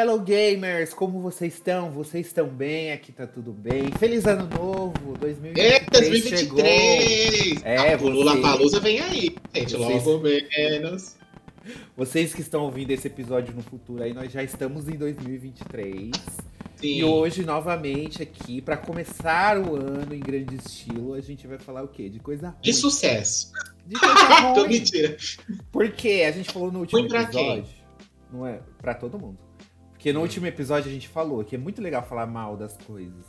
Hello gamers, como vocês estão? Vocês estão bem? Aqui tá tudo bem. Feliz ano novo, 2023. É, 2023! Chegou. É, o Lula Palusa vem aí, gente, vocês... logo menos. Vocês que estão ouvindo esse episódio no futuro aí, nós já estamos em 2023. Sim. E hoje, novamente, aqui, para começar o ano em grande estilo, a gente vai falar o quê? De coisa ruim. De sucesso. De coisa Tô ruim. mentira. Porque a gente falou no último episódio. Não é? Pra todo mundo. Porque no último episódio a gente falou que é muito legal falar mal das coisas.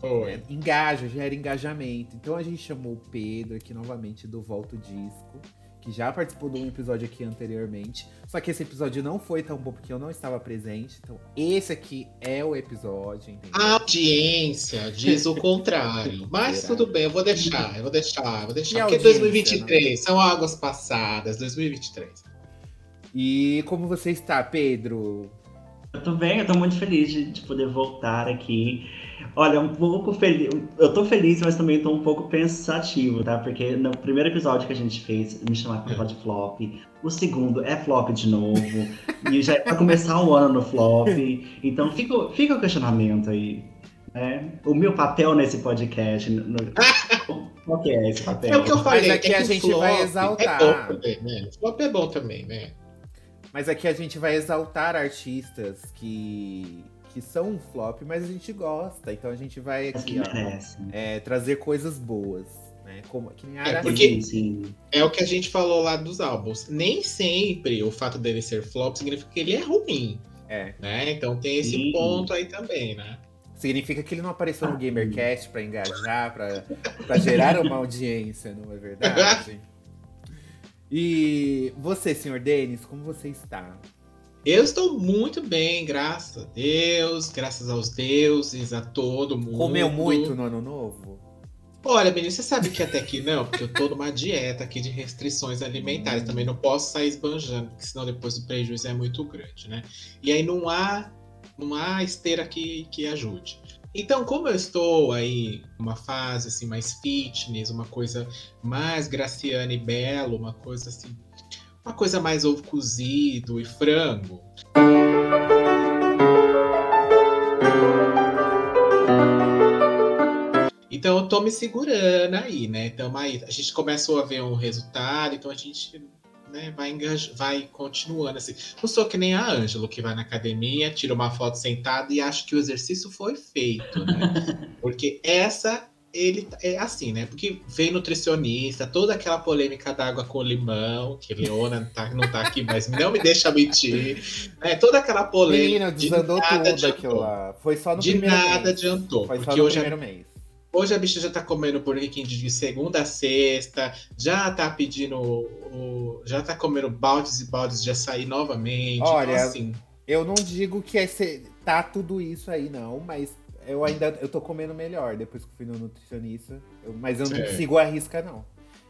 Foi. É, engaja, gera engajamento. Então a gente chamou o Pedro aqui novamente do Volta o Disco, que já participou de um episódio aqui anteriormente. Só que esse episódio não foi tão bom porque eu não estava presente. Então esse aqui é o episódio, entendeu? A audiência diz o contrário. Mas Será? tudo bem, eu vou deixar, eu vou deixar, eu vou E deixar. a Porque audiência, 2023 são águas passadas, 2023. E como você está, Pedro? Eu tô bem, eu tô muito feliz de, de poder voltar aqui. Olha, um pouco feliz. Eu tô feliz, mas também tô um pouco pensativo, tá? Porque no primeiro episódio que a gente fez, me chamaram pra falar de flop. O segundo é flop de novo. e já vai começar o ano no flop. Então fica, fica o questionamento aí. Né? O meu papel nesse podcast. no- no- qual que é esse papel? É o que eu falei. aqui é a que o gente flop vai exaltar. É bom também, né? Flop é bom também, né? Mas aqui a gente vai exaltar artistas que, que são um flop, mas a gente gosta. Então a gente vai aqui, ó, é, trazer coisas boas. Né? Como, que nem a É, porque- Sim, sim. É o que a gente falou lá dos álbuns. Nem sempre o fato dele ser flop significa que ele é ruim, É. né? Então tem esse Sim. ponto aí também, né? Significa que ele não apareceu no GamerCast pra engajar, pra gerar uma audiência, não é verdade? E você, senhor Denis, como você está? Eu estou muito bem, graças a Deus, graças aos deuses, a todo mundo. Comeu muito no ano novo? Olha, menino, você sabe que até que não, porque eu tô numa dieta aqui de restrições alimentares. Também não posso sair esbanjando, porque senão depois o prejuízo é muito grande, né? E aí não há, não há esteira que, que ajude. Então, como eu estou aí numa fase assim mais fitness, uma coisa mais Graciana e Belo, uma coisa assim, uma coisa mais ovo cozido e frango, Então eu tô me segurando aí, né? Então aí a gente começou a ver um resultado, então a gente né, vai, vai continuando assim. Não sou que nem a Ângelo, que vai na academia, tira uma foto sentada e acha que o exercício foi feito, né? Porque essa, ele é assim, né? Porque vem nutricionista, toda aquela polêmica da água com limão, que Leona não tá, não tá aqui, mas não me deixa mentir. Né? Toda aquela polêmica. Menina, de desandou nada tudo adiantou. aquilo lá. Foi só no De primeiro nada mês. adiantou. Foi só porque no hoje a primeiro mês. Hoje a bicha já tá comendo Burger King de segunda a sexta, já tá pedindo o, já tá comendo baldes e baldes de açaí novamente. Olha, então, assim, Eu não digo que é ser- tá tudo isso aí, não, mas eu ainda eu tô comendo melhor depois que fui no nutricionista. Eu- mas eu não É. sigo a risca, não.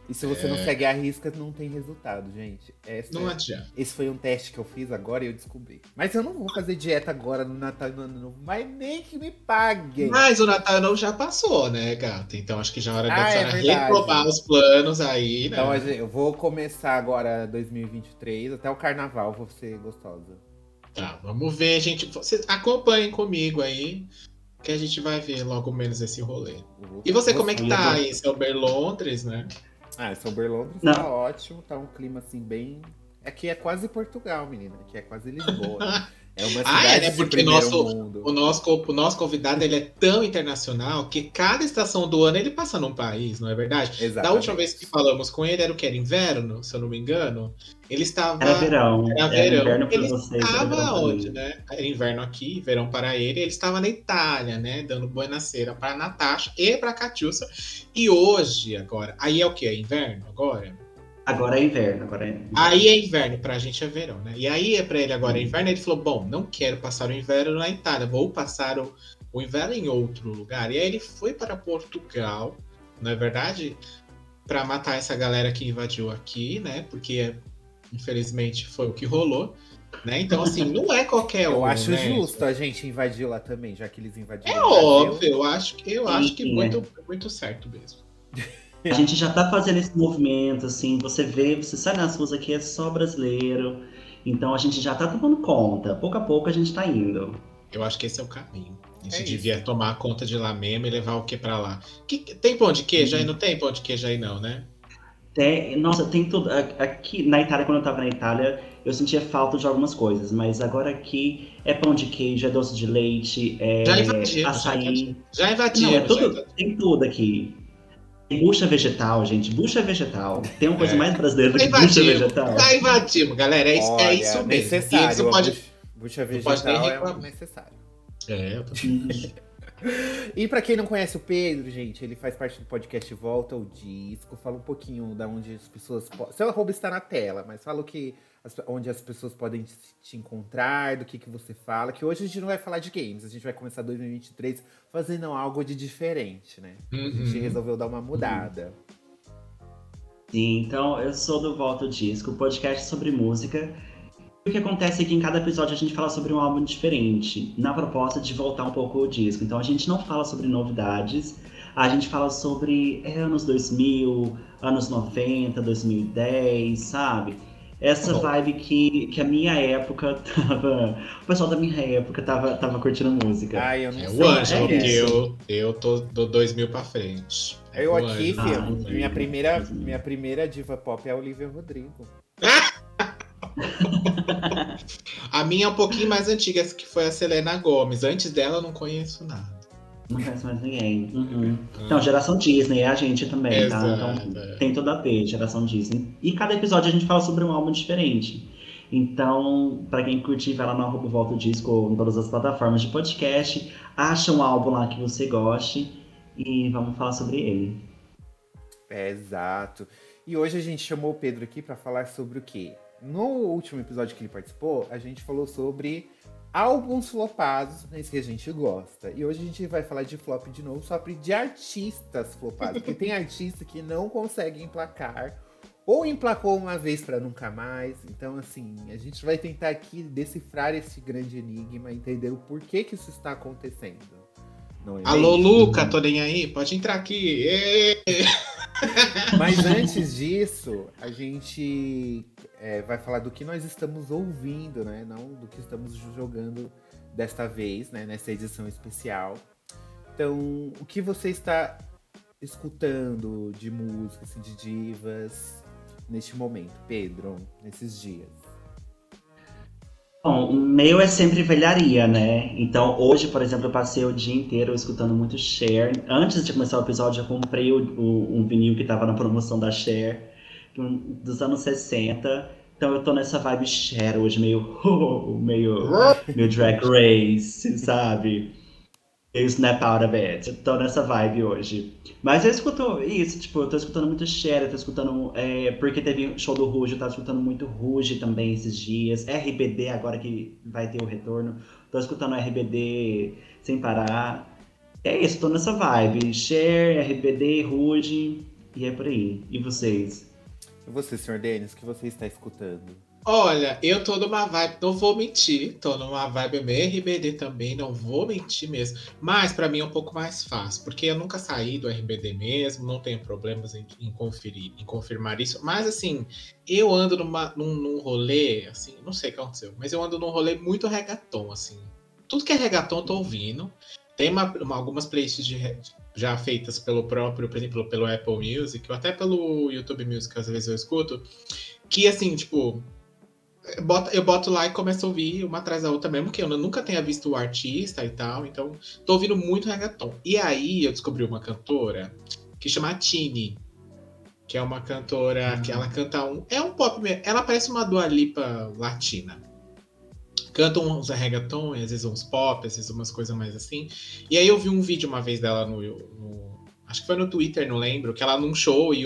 E se você não É. segue a risca, não tem resultado, gente. Essa não é- adianta. Esse foi um teste que eu fiz agora e eu descobri. Mas eu não vou fazer dieta agora no Natal e no Ano Novo, mas nem que me paguem. Mas o Natal não já passou, né, gata? Então acho que já é hora Ah, da é reprovar os planos aí, né? Então eu vou começar agora 2023, até o carnaval vou ser gostosa. Tá, vamos ver, gente. Vocês acompanhem comigo aí, que a gente vai ver logo menos esse rolê. E você, como é que tá aí, seu Londres, né? Ah, Sober Londres Não. tá ótimo, tá um clima assim bem. Aqui é quase Portugal, menina. Aqui é quase Lisboa. É uma cidade Ah, é, né? Porque nosso- mundo. O nosso, o nosso convidado ele é tão internacional que cada estação do ano ele passa num país, não é verdade? Da Exatamente. última vez que falamos com ele, era o que? Era inverno, se eu não me engano. Ele estava. Era verão. Era verão. inverno pra ele vocês. era estava onde, né? Era inverno aqui, verão para ele. Ele estava na Itália, né? Dando buenaceira para Natasha e para a Catiúcia. E hoje, agora. Aí é o que? É inverno agora? Agora é inverno, agora é. Aí é inverno, pra gente é verão, né? E aí é pra ele agora é inverno, ele falou: bom, não quero passar o inverno na Itália, vou passar o, o inverno em outro lugar. E aí ele foi para Portugal, não é verdade? Pra matar essa galera que invadiu aqui, né? Porque infelizmente foi o que rolou. Né? Então, assim, não é qualquer um. Eu acho né? justo a gente invadir lá também, já que eles invadiram. É óbvio, eu acho que eu Sim, acho que sim, muito, muito certo mesmo. A gente já tá fazendo esse movimento, assim, você vê, você sai nas ruas aqui, é só brasileiro. Então a gente já tá tomando conta. Pouco a pouco a gente tá indo. Eu acho que esse é o caminho. A gente É devia tomar conta de lá mesmo e levar o que pra lá. Que, tem pão de queijo aí? Não tem pão de queijo aí, não, né? Tem, nossa, tem tudo. Aqui na Itália, quando eu tava na Itália, eu sentia falta de algumas coisas, mas agora aqui é pão de queijo, é doce de leite, é Já invadimos, já açaí. Já invadimos. Não, é já tudo, invadimos. tem tudo aqui. Tem bucha vegetal, gente. Bucha vegetal. Tem uma coisa É. mais brasileira do que bucha vegetal. Já invadimos, galera. É isso, Olha, é isso mesmo. E necessário. a pode. bucha, bucha não pode vegetal é necessário. É, eu tô- E pra quem não conhece o Pedro, gente, ele faz parte do podcast Volta ao Disco. Fala um pouquinho da onde as pessoas. Seu arroba está na tela, mas fala o que. As- onde as pessoas podem te- encontrar, do que, que você fala. Que hoje a gente não vai falar de games, a gente vai começar 2023 fazendo algo de diferente, né? A gente Uhum. resolveu dar uma mudada. Sim, então eu sou do Volta ao Disco, podcast sobre música. O que acontece é que em cada episódio a gente fala sobre um álbum diferente, na proposta de voltar um pouco o disco. Então a gente não fala sobre novidades, a gente fala sobre é, anos 2000, anos 90, 2010, sabe? Essa Bom. vibe que, que a minha época tava. O pessoal da minha época tava, tava curtindo música. Ai, eu não É sei. o Ângelo, é porque isso. eu, eu tô do 2000 pra frente. É Eu o aqui, filho, Ah, minha, primeira, minha primeira diva pop é a Olivia Rodrigo. A minha é um pouquinho mais antiga, essa que foi a Selena Gomes. Antes dela eu não conheço nada. Não conhece mais ninguém. Uhum. Então, geração Disney, é a gente também, tá? Exato, Então, é. tem toda a ver, geração Disney. E cada episódio a gente fala sobre um álbum diferente. Então, pra quem curtir, vai lá no arroba Volta o Disco ou em todas as plataformas de podcast, acha um álbum lá que você goste e vamos falar sobre ele. É, exato. E hoje a gente chamou o Pedro aqui pra falar sobre o quê? No último episódio que ele participou, a gente falou sobre álbuns flopados, esse que a gente gosta. E hoje a gente vai falar de flop de novo, só de artistas flopados. Porque tem artista que não consegue emplacar, ou emplacou uma vez pra nunca mais. Então, assim, a gente vai tentar aqui decifrar esse grande enigma, entender o porquê que isso está acontecendo. Não é Alô, mesmo? Luca, tô nem aí? Pode entrar aqui. Mas antes disso, a gente é, vai falar do que nós estamos ouvindo, né? Não do que estamos jogando desta vez, né? Nessa edição especial. Então, o que você está escutando de música, assim, de divas neste momento, Pedro, nesses dias? Bom, o meu é sempre velharia, né? Então, hoje, por exemplo, eu passei o dia inteiro escutando muito Cher. Antes de começar o episódio, eu comprei o, o- um vinil que tava na promoção da Cher, dos anos 60. Então, eu tô nessa vibe Cher hoje, meio. meio. meio drag race, sabe? Meio snap out of it. Eu tô nessa vibe hoje. Mas eu escuto isso, tipo, eu tô escutando muito Cher, eu tô escutando. é, porque teve show do Ruge, eu tava escutando muito Ruge também esses dias. RBD, agora que vai ter o retorno. Tô escutando RBD sem parar. É isso, tô nessa vibe. Cher, RBD, Ruge, e é por aí. E vocês? E você, senhor Denis, o que você está escutando? Olha, eu tô numa vibe, não vou mentir, tô numa vibe meio RBD também, não vou mentir mesmo. Mas pra mim é um pouco mais fácil, porque eu nunca saí do RBD mesmo, não tenho problemas em, em conferir, em confirmar isso. Mas assim, eu ando numa, num, num rolê, assim, não sei o que aconteceu, mas eu ando num rolê muito reggaeton, assim. Tudo que é reggaeton eu tô ouvindo. Tem uma- uma- algumas playlists de já feitas pelo próprio, por exemplo, pelo Apple Music, ou até pelo YouTube Music, às vezes eu escuto, que assim, tipo, eu boto, eu boto lá e começo a ouvir uma atrás da outra, mesmo que eu nunca tenha visto o artista e tal, então tô ouvindo muito reggaeton. E aí eu descobri uma cantora que chama Tini, que é uma cantora que ela canta um. É um pop mesmo, ela parece uma Dua Lipa latina. Canta uns reggaeton, às vezes uns pop, às vezes umas coisas mais assim. E aí eu vi um vídeo uma vez dela no. no- acho que foi no Twitter, não lembro, que ela num show e,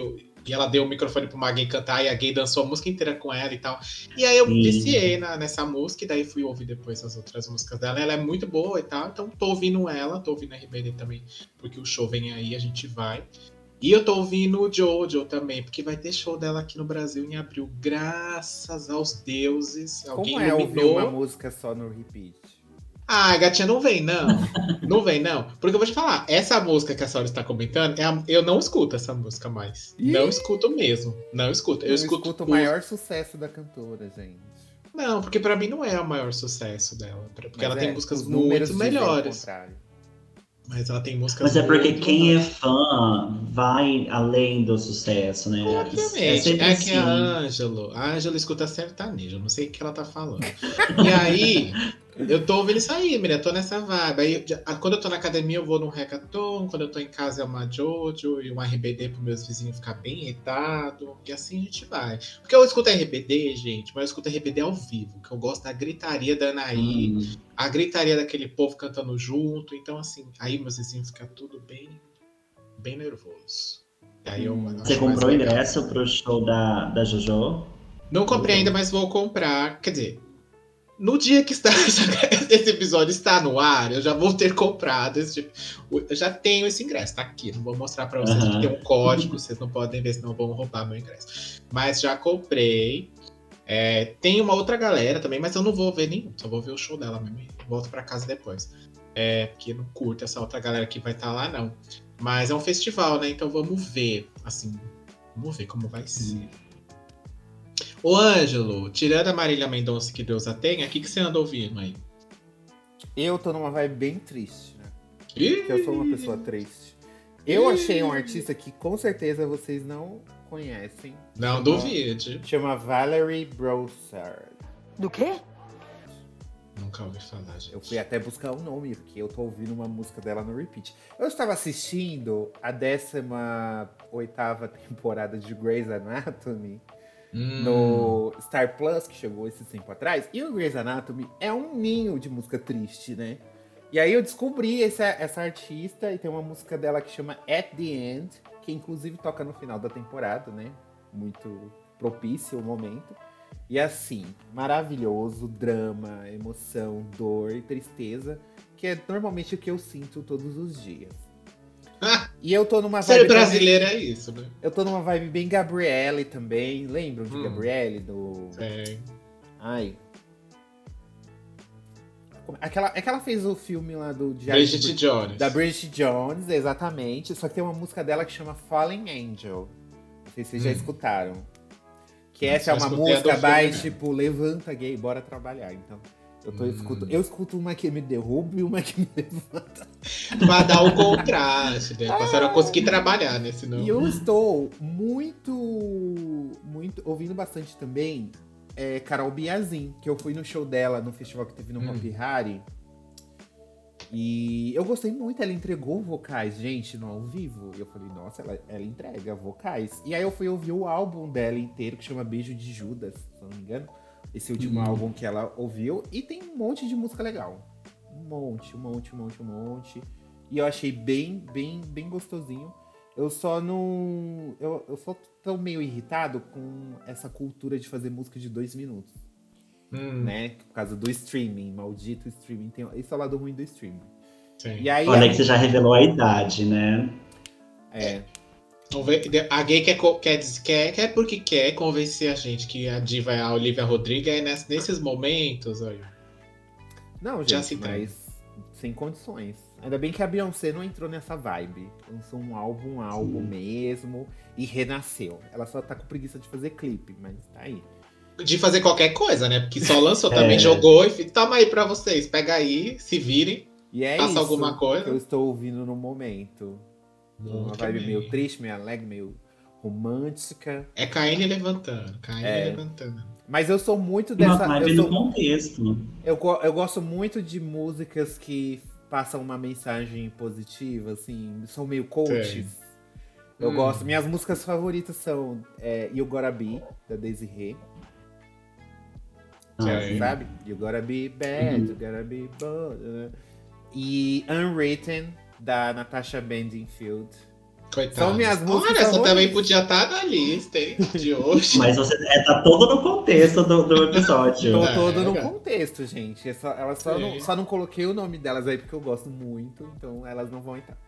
e ela deu o microfone pra uma gay cantar e a gay dançou a música inteira com ela e tal. E aí eu Sim. viciei na, nessa música e daí fui ouvir depois as outras músicas dela. Ela é muito boa e tal, então tô ouvindo ela, tô ouvindo a RBD também, porque o show vem aí, a gente vai. E eu tô ouvindo o Jojo também, porque vai ter show dela aqui no Brasil em abril, graças aos deuses. Alguém Como é ouvir iluminou. uma música só no repeat? Ah, gatinha, não vem, não. não vem, não. Porque eu vou te falar, essa música que a senhora está comentando, é a- eu não escuto essa música mais. Ih! Não escuto mesmo. Não escuto. Eu, Eu escuto, escuto o maior sucesso da cantora, gente. Não, porque pra mim não é o maior sucesso dela. Porque Mas ela é, tem músicas muito melhores. contrário. Mas ela tem músicas Mas é porque quem é fã vai além do sucesso, né? Obviamente. É É, sempre que assim. a Ângelo, a Ângelo escuta sertanejo, eu não sei o que ela tá falando. E aí, eu tô ouvindo isso aí, menina, tô nessa vibe. Aí, já- quando eu tô na academia, eu vou num reggaeton, quando eu tô em casa é uma Jojo e um RBD pro meus vizinhos ficar bem irritado. E assim a gente vai. Porque eu escuto RBD, gente, mas eu escuto RBD ao vivo, que eu gosto da gritaria da Anaí, Hum. a gritaria daquele povo cantando junto. Então, assim, aí meus vizinhos ficam tudo bem, bem nervoso. E aí eu Você comprou o ingresso pro show da, da Jojo? Não comprei ainda, mas vou comprar. Quer dizer, no dia que está esse episódio está no ar, eu já vou ter comprado esse tipo. Eu já tenho esse ingresso, tá aqui. Não vou mostrar pra vocês Aham. porque tem um código, vocês não podem ver, senão vão roubar meu ingresso. Mas já comprei. É, tem uma outra galera também, mas eu não vou ver nenhum, só vou ver o show dela mesmo. Volto pra casa depois. É, porque não curto essa outra galera que vai estar lá, não. Mas é um festival, né? Então vamos ver, assim, vamos ver como vai ser. Ô, Ângelo, tirando a Marília Mendonça que Deus a tenha, o que, que você anda ouvindo aí? Eu tô numa vibe bem triste, né? Ih, Porque eu sou uma pessoa triste. Eu achei um artista que com certeza vocês não conhecem. Não Chama- duvide. Chama Valerie Brossard. Do quê? Nunca ouvi falar, gente. Eu fui até buscar o nome, porque eu tô ouvindo uma música dela no repeat. Eu estava assistindo a 18 temporada de Grey's Anatomy Hum, no Star Plus, que chegou esse tempo atrás. E o Grey's Anatomy é um ninho de música triste, né? E aí eu descobri essa, essa artista e tem uma música dela que chama At the End, que inclusive toca no final da temporada, né? Muito propício o momento. E assim, maravilhoso, drama, emoção, dor e tristeza, que é normalmente o que eu sinto todos os dias. E eu tô numa Ser vibe também- brasileiro é isso, né? eu tô numa vibe bem Gabriele também. Lembram de Hum. Gabriele? Do. É. Ai. Como- Aquela, é que ela fez o filme lá do Diário Bridget Bri- Jones. Da Bridget Jones, exatamente. Só que tem uma música dela que chama Fallen Angel. Não sei se vocês já Hum. escutaram. Que essa é uma música filme, mais né? tipo, levanta gay, bora trabalhar. Então, eu, tô, Hum. escuto, eu escuto uma que me derruba e uma que me levanta. Pra dar o contraste, né? Pra senhora conseguir trabalhar, né? Senão... E eu estou muito, muito ouvindo bastante também é, Carol Biazin, que eu fui no show dela no festival que teve no Hum. Hopi Hari. E eu gostei muito, ela entregou vocais, gente, no ao vivo. E eu falei, nossa, ela, ela entrega vocais. E aí eu fui ouvir o álbum dela inteiro, que chama Beijo de Judas, se não me engano. Esse último Hum. álbum que ela ouviu. E tem um monte de música legal. Um monte, um monte, um monte, um monte. E eu achei bem, bem, bem gostosinho. Eu só não. Eu, eu só tô meio irritado com essa cultura de fazer música de dois minutos, Hum, né? Por causa do streaming, maldito streaming. Tem, esse é o lado ruim do streaming. sim. E aí. Olha a- que você já revelou a idade, né? é, a gay quer, quer, quer, quer porque quer convencer a gente que a diva é a Olivia Rodrigo. Aí ness- nesses momentos, olha. não, Já gente, se tem. mas sem condições. Ainda bem que a Beyoncé não entrou nessa vibe. Lançou um álbum, um álbum mesmo. E renasceu. Ela só tá com preguiça de fazer clipe, mas tá aí. De fazer qualquer coisa, né? Porque só lançou também, É. jogou e toma aí pra vocês. Pega aí, se virem. E é Faça isso alguma coisa. que eu estou ouvindo no momento. Uma vibe bem. meio triste, meio alegre, meio romântica. É Caine levantando, Caine É. levantando. Mas eu sou muito Uma dessa. vibe Eu, sou, contexto. eu, eu gosto muito de músicas que passam uma mensagem positiva, assim. São meio coaches. Eu Hum. gosto. Minhas músicas favoritas são é, You Gotta Be, da Desiree. Ah. Sabe? You Gotta Be Bad, Uhum. You Gotta Be Bold. né? E Unwritten, da Natasha Bedingfield. Coitado. São minhas músicas Olha, essa também podia estar na lista, hein? De hoje. Mas você é, tá todo no contexto do, do episódio. Tô É, todo no cara. contexto, gente. É só, elas só não, só não coloquei o nome delas aí porque eu gosto muito, então elas não vão entrar.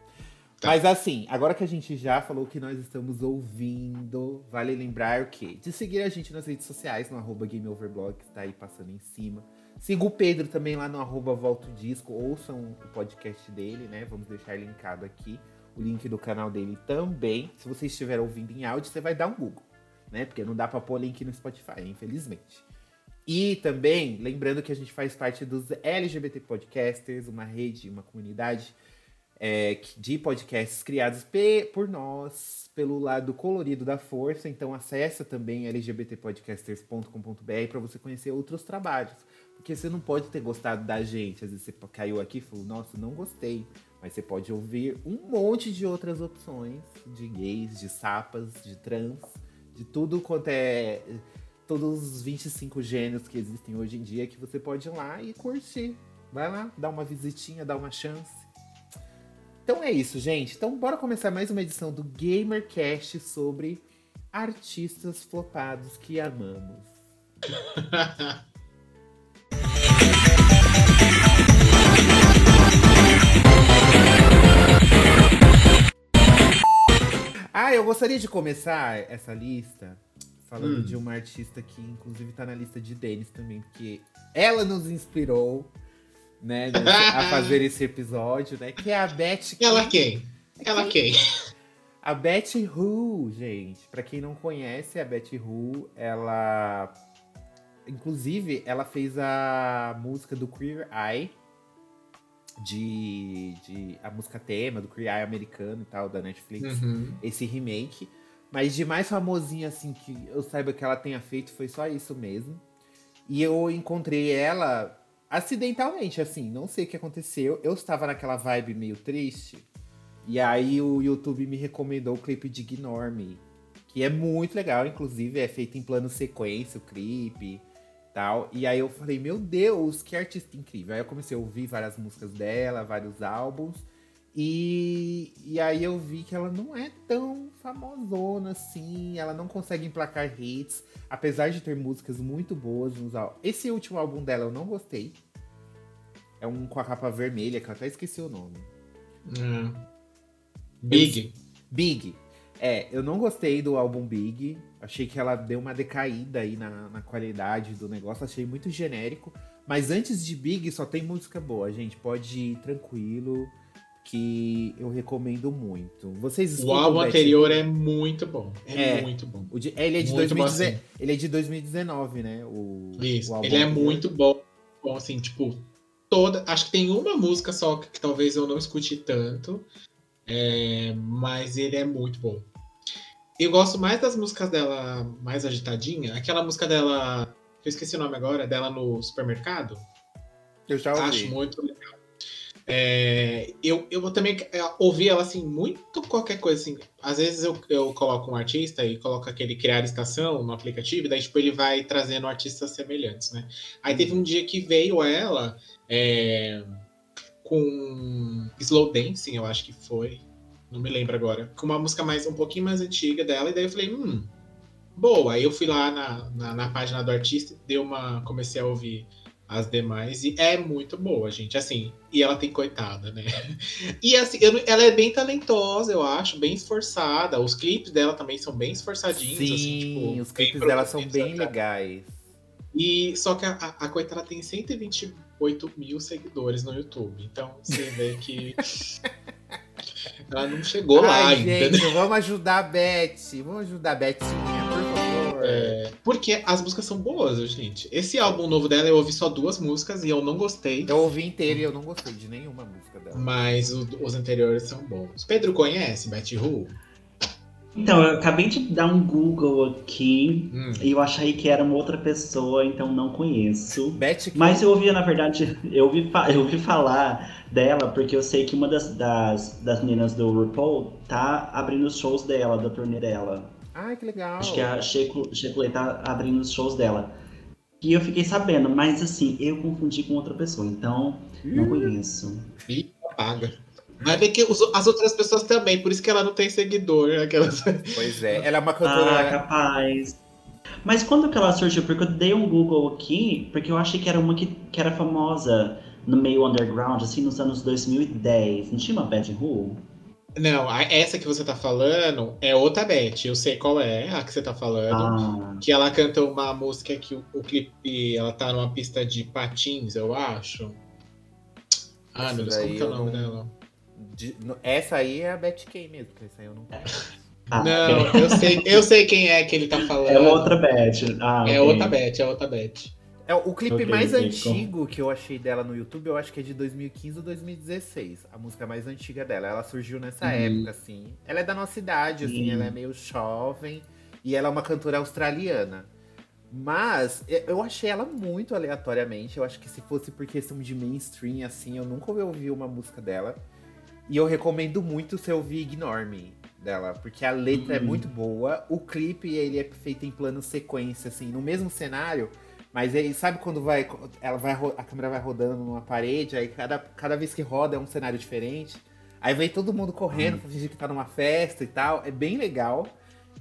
Tá. Mas assim, agora que a gente já falou que nós estamos ouvindo, vale lembrar o quê? De seguir a gente nas redes sociais, no arroba GameOverblog, que tá aí passando em cima. Siga o Pedro também lá no arroba Volta o Disco, ouçam o podcast dele, né? Vamos deixar linkado aqui o link do canal dele também. Se você estiver ouvindo em áudio, você vai dar um Google, né? Porque não dá pra pôr link no Spotify, infelizmente. E também, lembrando que a gente faz parte dos LGBT Podcasters, uma rede, uma comunidade é, de podcasts criados por nós, pelo lado colorido da força. Então acessa também lgbtpodcasters.com.br para você conhecer outros trabalhos. Porque você não pode ter gostado da gente. Às vezes você caiu aqui e falou, nossa, não gostei. Mas você pode ouvir um monte de outras opções de gays, de sapas, de trans, de tudo quanto é todos os 25 gênios que existem hoje em dia que você pode ir lá e curtir. Vai lá, dá uma visitinha, dá uma chance. Então é isso, gente. Então bora começar mais uma edição do GamerCast sobre artistas flopados que amamos. ah, eu gostaria de começar essa lista falando hum. de uma artista que, inclusive, tá na lista de Denis também, porque ela nos inspirou, né, a fazer esse episódio, né? Que é a Beth. Ela quem? Ela quem? A Betty Who, gente. Para quem não conhece, a Betty Who, ela. Inclusive, ela fez a música do Queer Eye. De, de a música tema do Eye americano e tal, da Netflix. Uhum. Esse remake. Mas de mais famosinha, assim, que eu saiba que ela tenha feito, foi só isso mesmo. E eu encontrei ela acidentalmente, assim, não sei o que aconteceu. Eu estava naquela vibe meio triste. E aí o YouTube me recomendou o clipe de Ignore Me, que é muito legal, inclusive é feito em plano sequência, o clipe tal. E aí eu falei, meu Deus, que artista incrível. Aí eu comecei a ouvir várias músicas dela, vários álbuns. E, e aí eu vi que ela não é tão famosona assim, ela não consegue emplacar hits, apesar de ter músicas muito boas nos Esse último álbum dela eu não gostei. É um com a capa vermelha, que eu até esqueci o nome. Hum. Big. Big. É, eu não gostei do álbum Big. Achei que ela deu uma decaída aí na, na qualidade do negócio. Achei muito genérico. Mas antes de Big só tem música boa, gente. Pode ir tranquilo que eu recomendo muito. Vocês O álbum anterior é muito bom. É, é muito bom. De, ele, é de 2019, ele é de 2019, né? O, Isso. O ele é muito bom. Bom, assim, tipo, toda. Acho que tem uma música só que, que talvez eu não escute tanto. É, mas ele é muito bom. Eu gosto mais das músicas dela mais agitadinha. Aquela música dela. Eu esqueci o nome agora, dela no supermercado. Eu já ouvi. Acho muito legal. É, eu, eu também é, ouvi ela assim, muito qualquer coisa assim. Às vezes eu, eu coloco um artista e coloco aquele criar estação no aplicativo, e daí tipo, ele vai trazendo artistas semelhantes, né? Aí teve um dia que veio ela é, com Slow Dancing, eu acho que foi. Não me lembro agora. Com uma música mais um pouquinho mais antiga dela, e daí eu falei, hum, boa. Aí eu fui lá na, na, na página do artista, deu uma. comecei a ouvir as demais. E é muito boa, gente. Assim, e ela tem coitada, né? E assim, eu, ela é bem talentosa, eu acho, bem esforçada. Os clipes dela também são bem esforçadinhos. Assim, Sim, assim, tipo, os clipes dela são bem legais. E só que a, a, coitada tem 128 mil seguidores no YouTube. Então você vê que. ela não chegou Ai, lá gente, ainda. Vamos ajudar a Beth. Vamos ajudar a Betinha, por favor. É, porque as músicas são boas, gente. Esse álbum novo dela eu ouvi só duas músicas e eu não gostei. Eu ouvi inteiro e eu não gostei de nenhuma música dela. Mas o, os anteriores são bons. Pedro conhece Betty Who? Então, eu acabei de dar um Google aqui hum. e eu achei que era uma outra pessoa, então não conheço. Betty Mas eu ouvi, na verdade, eu ouvi, eu ouvi falar dela porque eu sei que uma das, das, das meninas do RuPaul tá abrindo os shows dela, da turnê dela. Ai, que legal. Acho que a Shekulei tá abrindo os shows dela. E eu fiquei sabendo, mas assim, eu confundi com outra pessoa, então não conheço. Ih, apaga. Vai ver que os, as outras pessoas também, por isso que ela não tem seguidor. Aquelas... Pois é, ela é uma cantora. Ah, capaz. Mas quando que ela surgiu? Porque eu dei um Google aqui, porque eu achei que era uma que, que era famosa no meio underground, assim, nos anos 2010. Não tinha uma Bad Who? Não, essa que você tá falando é outra Beth. Eu sei qual é a que você tá falando. Ah. Que ela canta uma música que o, o, clipe. Ela tá numa pista de patins, eu acho. Ah, meu Deus, como que é o nome não... dela? De, essa aí é a Beth Kay mesmo, porque essa aí eu não conheço. Ah, não, eu sei, eu sei quem é que ele tá falando. É outra Beth. Ah, é okay. outra Beth, é outra Beth. É, o clipe Ok, mais antigo que eu achei dela no YouTube, eu acho que é de 2015 ou 2016. A música mais antiga dela. Ela surgiu nessa Uhum. época, assim. Ela é da nossa idade, assim, Sim. ela é meio jovem. E ela é uma cantora australiana. Mas eu achei ela muito aleatoriamente. Eu acho que se fosse por questão de mainstream, assim, eu nunca ouvi uma música dela. E eu recomendo muito você ouvir Ignore Me dela, porque a letra é Uhum. muito boa. O clipe, ele é feito em plano sequência, assim, no mesmo cenário. Mas aí, sabe quando vai, ela vai, a câmera vai rodando numa parede, aí cada, cada vez que roda é um cenário diferente. Aí vem todo mundo correndo pra fingir que tá numa festa e tal. É bem legal.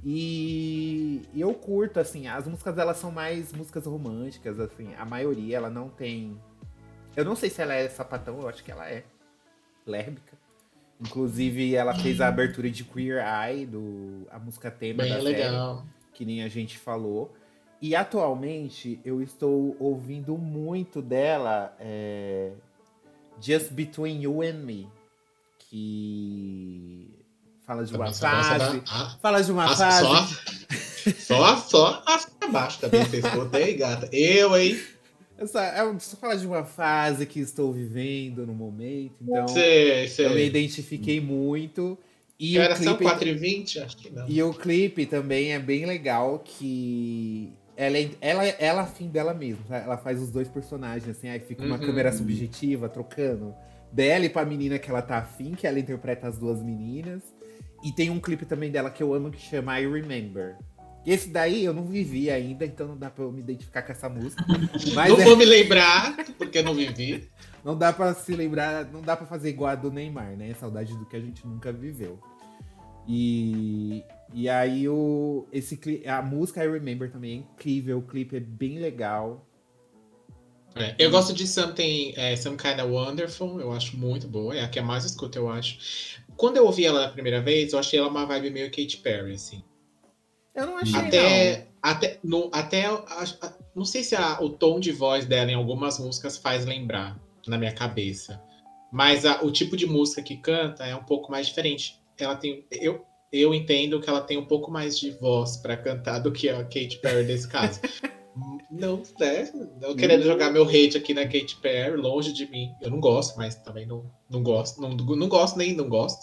E, e eu curto, assim, as músicas dela são mais músicas românticas, assim. A maioria, ela não tem. Eu não sei se ela é sapatão, eu acho que ela é. Lérbica. Inclusive, ela fez a abertura de Queer Eye, do, a música tema Bem da série legal. que nem a gente falou. E atualmente eu estou ouvindo muito dela é, Just Between You and Me. Que fala de uma fase. ah, Fala de uma ah, fase. Só, só, só as pra baixo também, aí, gata. Eu, hein? Essa, é só fala de uma fase que estou vivendo no momento. Então Sei, eu me sei. identifiquei muito. E Era o só clipe 4h20? Acho que não. E o clipe também é bem legal que ela é, ela, ela afim dela mesma. tá? Ela faz os dois personagens, assim, aí fica uma Uhum. câmera subjetiva trocando dela e pra menina que ela tá afim, que ela interpreta as duas meninas. E tem um clipe também dela que eu amo que chama I Remember. Esse daí eu não vivi ainda, então não dá pra eu me identificar com essa música. Mas não é- vou me lembrar, porque eu não vivi. não dá pra se lembrar, não dá pra fazer igual a do Neymar, né? Saudade do que a gente nunca viveu. E, e aí o, esse, a música I Remember também é incrível, o clipe é bem legal. É, eu gosto de Something, é, Some Kind of Wonderful, eu acho muito boa, é a que eu mais escuto, eu acho. Quando eu ouvi ela na primeira vez, eu achei ela uma vibe meio Katy Perry, assim. Eu não achei, não. Até, até, no, até não sei se a- o tom de voz dela em algumas músicas faz lembrar na minha cabeça. Mas a- o tipo de música que canta é um pouco mais diferente. Ela tem. Eu, eu entendo que ela tem um pouco mais de voz pra cantar do que a Katy Perry nesse caso. Não, né? Não querendo jogar meu hate aqui na Katy Perry, longe de mim. Eu não gosto, mas também não, não gosto. Não, não gosto nem não gosto.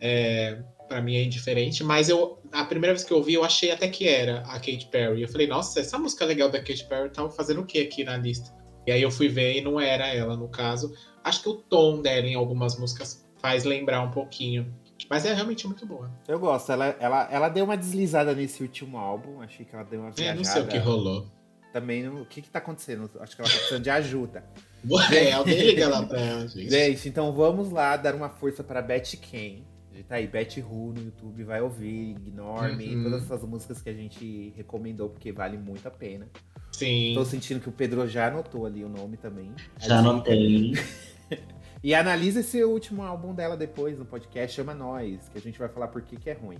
É, para mim é indiferente, mas eu a primeira vez que eu ouvi, eu achei até que era a Katy Perry. Eu falei, nossa, essa música legal da Katy Perry tava fazendo o que aqui na lista? E aí eu fui ver e não era ela, no caso. Acho que o tom dela em algumas músicas faz lembrar um pouquinho. Mas é realmente muito boa. Eu gosto, ela, ela, ela deu uma deslizada nesse último álbum, achei que ela deu uma É, viajada. não sei o que rolou. Também, não- o que que tá acontecendo? Acho que ela tá precisando de ajuda. É, alguém liga lá pra ela, gente. Gente, então vamos lá dar uma força para Betty Ken. Digita aí Betty Who no YouTube, vai ouvir, Ignore Me, Uhum. todas essas músicas que a gente recomendou, porque vale muito a pena. Sim. Tô sentindo que o Pedro já anotou ali o nome também. Já anotei. E analisa esse último álbum dela depois no podcast, chama Nós, que a gente vai falar por que, que é ruim.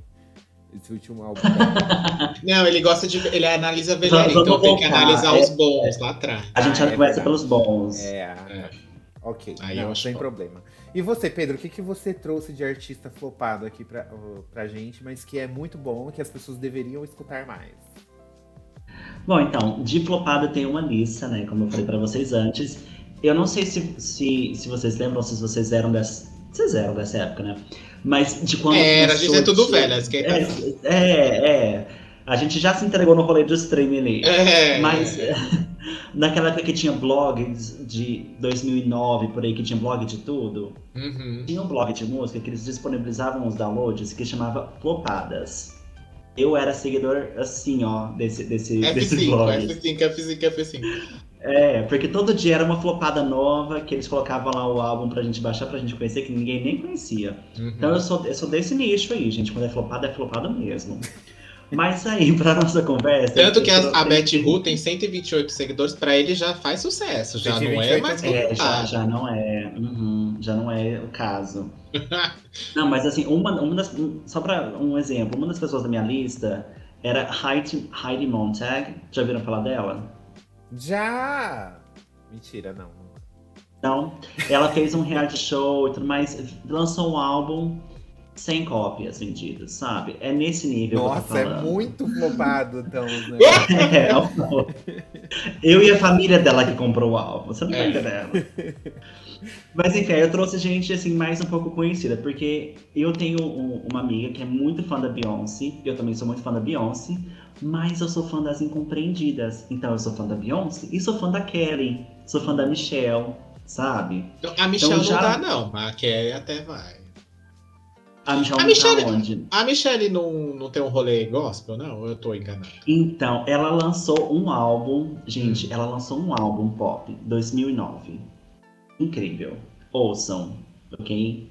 Esse último álbum dela. Não, ele gosta de. Ele analisa velharia, então tem que voltar, analisar é. os bons lá atrás. A gente Ah, já é começa verdade. pelos bons. é, É. ok. Aí eu não, sem problema. E você, Pedro, o que, que você trouxe de artista flopado aqui pra, uh, pra gente, mas que é muito bom, que as pessoas deveriam escutar mais? Bom, então, de flopada tem uma lista, né? Como eu falei pra vocês antes. Eu não sei se, se, se vocês lembram, se vocês eram dessa. Vocês eram dessa época, né? Mas de quando. Era, a gente é tudo de-. Quem tá... É, é, é. A gente já se entregou no rolê do streaming ali. É. Mas naquela época que tinha blogs de 2009, por aí, que tinha blog de tudo, Uhum. tinha um blog de música que eles disponibilizavam os downloads que chamava Flopadas. Eu era seguidor, assim, ó, desse, desse, desse F5, blog. F5, F5, F5. É, porque todo dia era uma flopada nova que eles colocavam lá o álbum pra gente baixar, pra gente conhecer, que ninguém nem conhecia. Uhum. Então eu sou, eu sou desse nicho aí, gente. Quando é flopada, é flopada mesmo. Mas aí, pra nossa conversa. Tanto que a, a Betty Who tem 128 seguidores, pra ele já faz sucesso, já não é 128 mais É, já, complicado. já não é. uhum, já não é o caso. não, mas assim, uma, uma das. Só pra um exemplo, uma das pessoas da minha lista era Heidi, Heidi Montag. Já viram falar dela? Já! Mentira, não. Então, ela fez um reality show e tudo mais, lançou um álbum 100 cópias vendidas, sabe? É nesse nível Nossa, que eu tô é falando. muito flopado, então. os negócios. É, eu- eu e a família dela que comprou o álbum, você não tá É. entendendo. Mas enfim, eu trouxe gente assim mais um pouco conhecida, porque eu tenho um- uma amiga que é muito fã da Beyoncé, eu também sou muito fã da Beyoncé, mas eu sou fã das incompreendidas. Então eu sou fã da Beyoncé e sou fã da Kelly, sou fã da Michelle, sabe? A Michelle Então, já- não dá, não, mas a Kelly até vai. A Michelle, A não Michelle- tá? A Michelle não, não tem um rolê gospel, não? Eu tô enganado? Então, ela lançou um álbum, gente, ela lançou um álbum pop, 2009. Incrível. Ouçam, ok?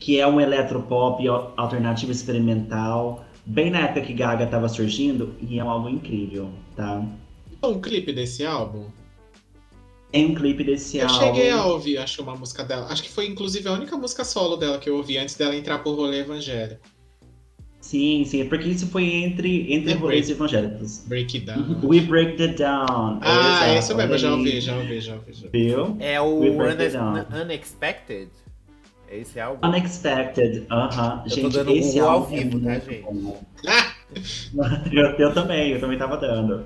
Que é um eletropop al- alternativo experimental, bem na época que Gaga tava surgindo, e é um álbum incrível, tá? Um clipe desse álbum? Tem um clipe desse eu álbum. cheguei a ouvir, acho, uma música dela. Acho que foi, inclusive, a única música solo dela que eu ouvi antes dela entrar pro rolê evangélico. Sim, sim, porque isso foi entre, entre É rolês break. evangélicos. Break It Down. We Break the Down. Ah, é Exato, isso mesmo, eu já ouvi, já ouvi, já ouvi. Viu? É o. Unexpected? É esse álbum? Unexpected, aham. Eu tô Gente, dando esse ao álbum é vivo, tá, muito gente? eu, eu também, eu também tava dando.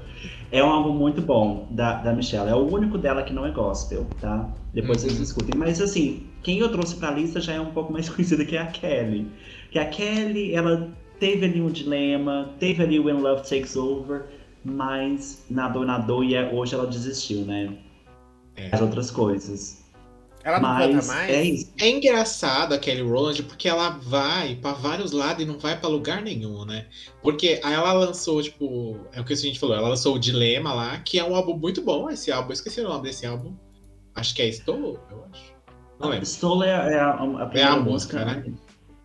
É um álbum muito bom da, da Michelle. É o único dela que não é gospel, tá? Depois Uhum. vocês escutem. Mas assim, quem eu trouxe pra lista já é um pouco mais conhecida que a Kelly. Que a Kelly, ela teve ali um dilema, teve ali o When Love Takes Over, mas nadou, nadou e é- hoje ela desistiu, né? É. As outras coisas. Ela não mas canta mais? é isso. É engraçado a Kelly Rowland porque ela vai pra vários lados e não vai pra lugar nenhum, né? Porque aí ela lançou, tipo, é o que a gente falou, ela lançou o Dilema lá, que é um álbum muito bom, esse álbum, eu esqueci o nome desse álbum. Acho que é Stole, eu acho. Não lembro. Stole é, é a, a primeira música, né?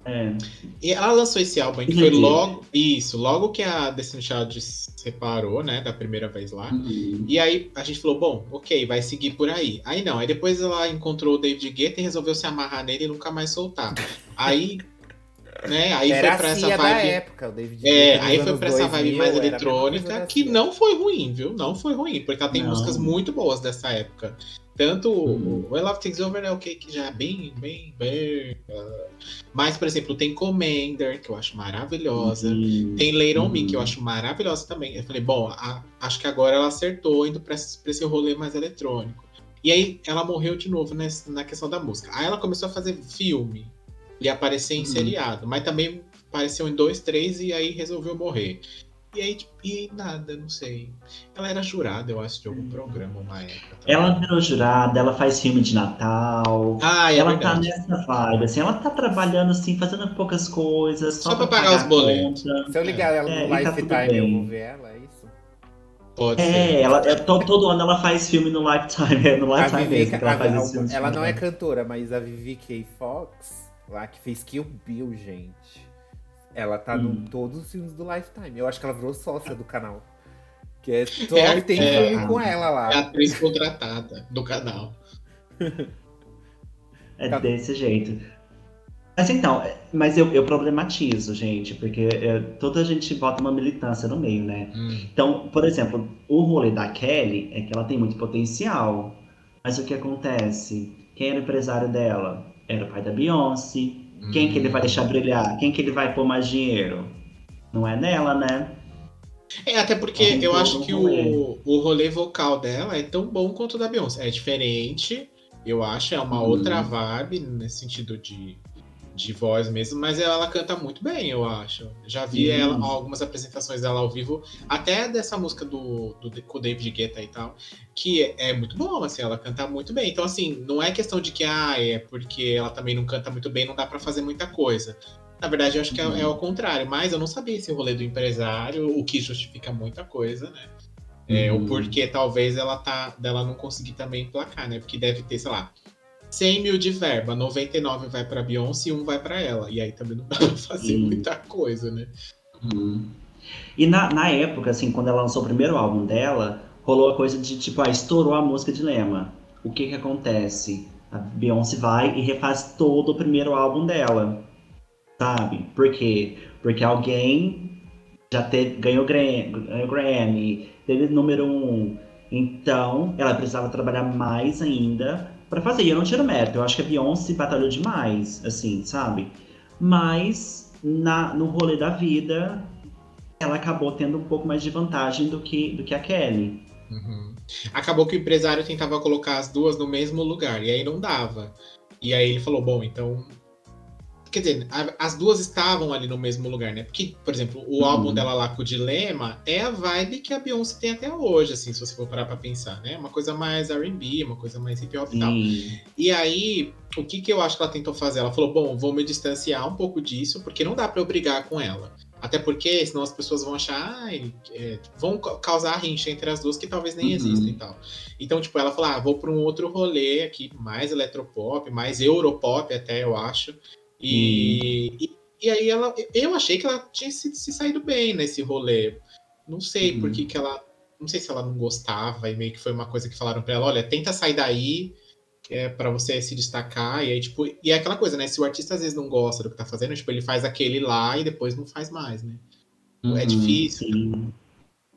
É. E ela lançou esse álbum aí, que foi logo. Isso, logo que a Destiny Child se separou, né? Da primeira vez lá. Uhum. E aí a gente falou, bom, ok, vai seguir por aí. Aí não, aí depois ela encontrou o David Guetta e resolveu se amarrar nele e nunca mais soltar. Aí, né, aí era foi pra a essa vibe. época, o David É, aí foi pra essa vibe 2000, mais eletrônica, que não foi ruim, viu? Não foi ruim, porque ela tem Não. músicas muito boas dessa época. Tanto Uhum. o When Love Takes Over é ok, que já é bem, bem, bem. ah, mas, por exemplo, tem Commander, que eu acho maravilhosa. Uhum. Tem Later On Me, Uhum. que eu acho maravilhosa também. Eu falei, bom, a- acho que agora ela acertou indo pra esse, pra esse rolê mais eletrônico. E aí ela morreu de novo nessa, na questão da música. Aí ela começou a fazer filme e aparecer em Uhum. seriado, mas também apareceu em dois, três e aí resolveu morrer. E aí, tipo, e nada, não sei. Ela era jurada, eu acho, de algum programa uma época. também. Ela virou jurada, ela faz filme de Natal. Ah, é ela tá verdade. nessa vibe, assim, ela tá trabalhando assim, fazendo poucas coisas, só, Só pra pagar os a boletos. conta. Se eu ligar ela É, no tá Lifetime, tudo eu bem. vou ver ela, é isso? Pode É, ser. ela, é, to- todo ano ela faz filme no Lifetime, é no Lifetime Vivi, mesmo que ela faz a- esse filme. ela não é cantora, mas a Vivi K. Fox, lá que fez Kill Bill, gente. Ela tá Hum. em todos os filmes do Lifetime. Eu acho que ela virou sócia do canal. Que é só É, tem é. filme com ela É lá. a atriz contratada do canal. É Tá. desse jeito. Mas então, é- mas eu, eu problematizo, gente, porque é, toda a gente bota uma militância no meio, né? Hum. Então, por exemplo, o rolê da Kelly é que ela tem muito potencial. Mas o que acontece? Quem era o empresário dela? Era o pai da Beyoncé. Quem que ele vai deixar brilhar? Quem que ele vai pôr mais dinheiro? Não é nela, né? É, até porque tem eu acho que rolê. o, o rolê vocal dela é tão bom quanto o da Beyoncé. É diferente, eu acho, é uma Uhum. outra vibe nesse sentido de, de voz mesmo, mas ela canta muito bem, eu acho. Já vi ela, algumas apresentações dela ao vivo, até dessa música do, do com o David Guetta e tal, que é, muito bom, assim, ela canta muito bem. Então, assim, não é questão de que, ah, é porque ela também não canta muito bem, não dá pra fazer muita coisa. Na verdade, eu acho que é, Uhum. é ao contrário, mas eu não sabia esse rolê do empresário, o que justifica muita coisa, né? É, Uhum. O porquê talvez ela tá dela não conseguir também emplacar, né? Porque deve ter, sei lá, 100 mil de verba, 99 vai pra Beyoncé e um vai pra ela. E aí também não dá pra fazer Sim. muita coisa, né? Uhum. E na, na época, assim, quando ela lançou o primeiro álbum dela, rolou a coisa de tipo, ah, estourou a música Dilema. O que que acontece? A Beyoncé vai e refaz todo o primeiro álbum dela. Sabe? Por quê? Porque alguém já teve, ganhou, ganhou Grammy, teve número um. Então, ela precisava trabalhar mais ainda pra fazer. E eu não tiro mérito, eu acho que a Beyoncé batalhou demais, assim, sabe? mas na, no rolê da vida, ela acabou tendo um pouco mais de vantagem do que, do que a Kelly. Uhum. Acabou que o empresário tentava colocar as duas no mesmo lugar, e aí não dava. E aí ele falou: bom, então Quer dizer, a, as duas estavam ali no mesmo lugar, né? Porque, por exemplo, o uhum. álbum dela lá com o Dilema é a vibe que a Beyoncé tem até hoje, assim, se você for parar pra pensar, né? Uma coisa mais RB, uma coisa mais hip hop e tal. E aí, o que, que eu acho que ela tentou fazer? Ela falou: bom, vou me distanciar um pouco disso, porque não dá para eu brigar com ela. Até porque, senão as pessoas vão achar, é, vão causar rincha entre as duas que talvez nem uhum. existem e tal. Então, tipo, ela falou: ah, vou para um outro rolê aqui, mais eletropop, mais europop até, eu acho. E, hum. e, e, aí ela, eu achei que ela tinha se, se saído bem nesse rolê. Não sei hum. por que, que ela. Não sei se ela não gostava e meio que foi uma coisa que falaram para ela: olha, tenta sair daí é, para você se destacar. E aí, tipo, e é aquela coisa, né? Se o artista às vezes não gosta do que tá fazendo, tipo, ele faz aquele lá e depois não faz mais, né? É uhum, é difícil.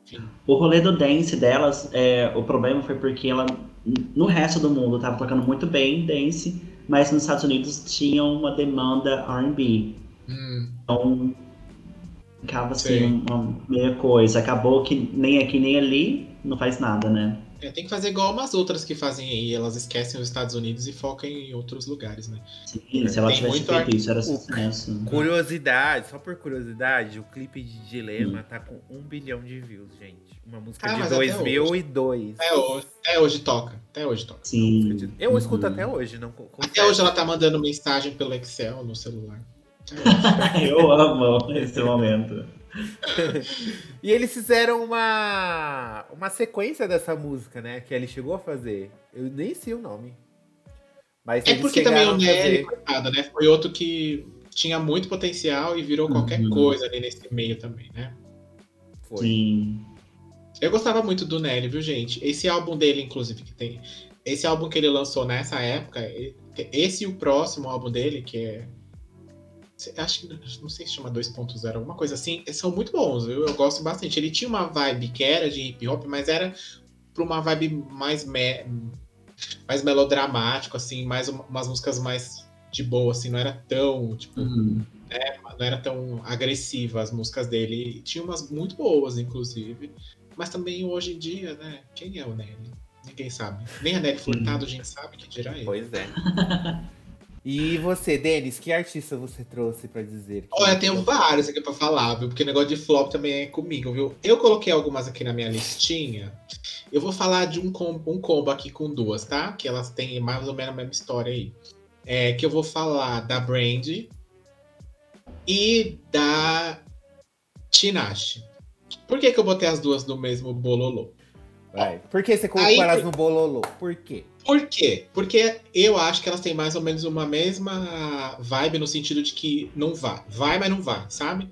Sim. O rolê do dance delas, é, o problema foi porque ela, no resto do mundo, tava tocando muito bem dance, mas nos Estados Unidos tinham uma demanda R&B. Hum. Então, ficava assim, uma meia coisa. Acabou que nem aqui nem ali não faz nada, né? É, tem que fazer igual umas outras que fazem aí, elas esquecem os Estados Unidos e focam em outros lugares, né? Sim, se ela tem tivesse feito ar... isso, era sucesso. Né? Curiosidade, só por curiosidade, o clipe de Dilema hum. tá com um bilhão de views, gente. Uma música ah, de 2002. Até hoje, até hoje toca. Até hoje toca. Sim. Eu uhum. escuto até hoje, não Até hoje ela tá mandando mensagem pelo Excel no celular. Eu amo esse momento. e eles fizeram uma uma sequência dessa música, né? Que ele chegou a fazer. Eu nem sei o nome. Mas é porque também o Nelly, fazer... né? Foi outro que tinha muito potencial e virou qualquer uhum. coisa ali nesse meio também, né? Foi. Sim. Eu gostava muito do Nelly, viu, gente? Esse álbum dele, inclusive, que tem. Esse álbum que ele lançou nessa época, esse e o próximo álbum dele, que é. Acho que não sei se chama 2.0, alguma coisa assim, são muito bons, viu? Eu gosto bastante. Ele tinha uma vibe que era de hip hop, mas era pra uma vibe mais, me... mais melodramático, assim, mais umas músicas mais de boa, assim, não era tão, tipo, uhum. né, não era tão agressiva as músicas dele. E tinha umas muito boas, inclusive. Mas também hoje em dia, né? Quem é o Nelly? Ninguém sabe. Nem a Nelly Furtado a gente sabe que dirá ele. Pois é. E você, Denis, que artista você trouxe para dizer? Olha, tenho vários aqui para falar, viu? Porque o negócio de flop também é comigo, viu? Eu coloquei algumas aqui na minha listinha. Eu vou falar de um combo, um combo aqui com duas, tá? Que elas têm mais ou menos a mesma história aí. É, que eu vou falar da Brand e da Tinashe. Por que, que eu botei as duas no mesmo bololô? Vai. Por que você colocou Aí, elas no bololô? Por quê? Por quê? Porque eu acho que elas têm mais ou menos uma mesma vibe no sentido de que não vai. Vai, mas não vai, sabe?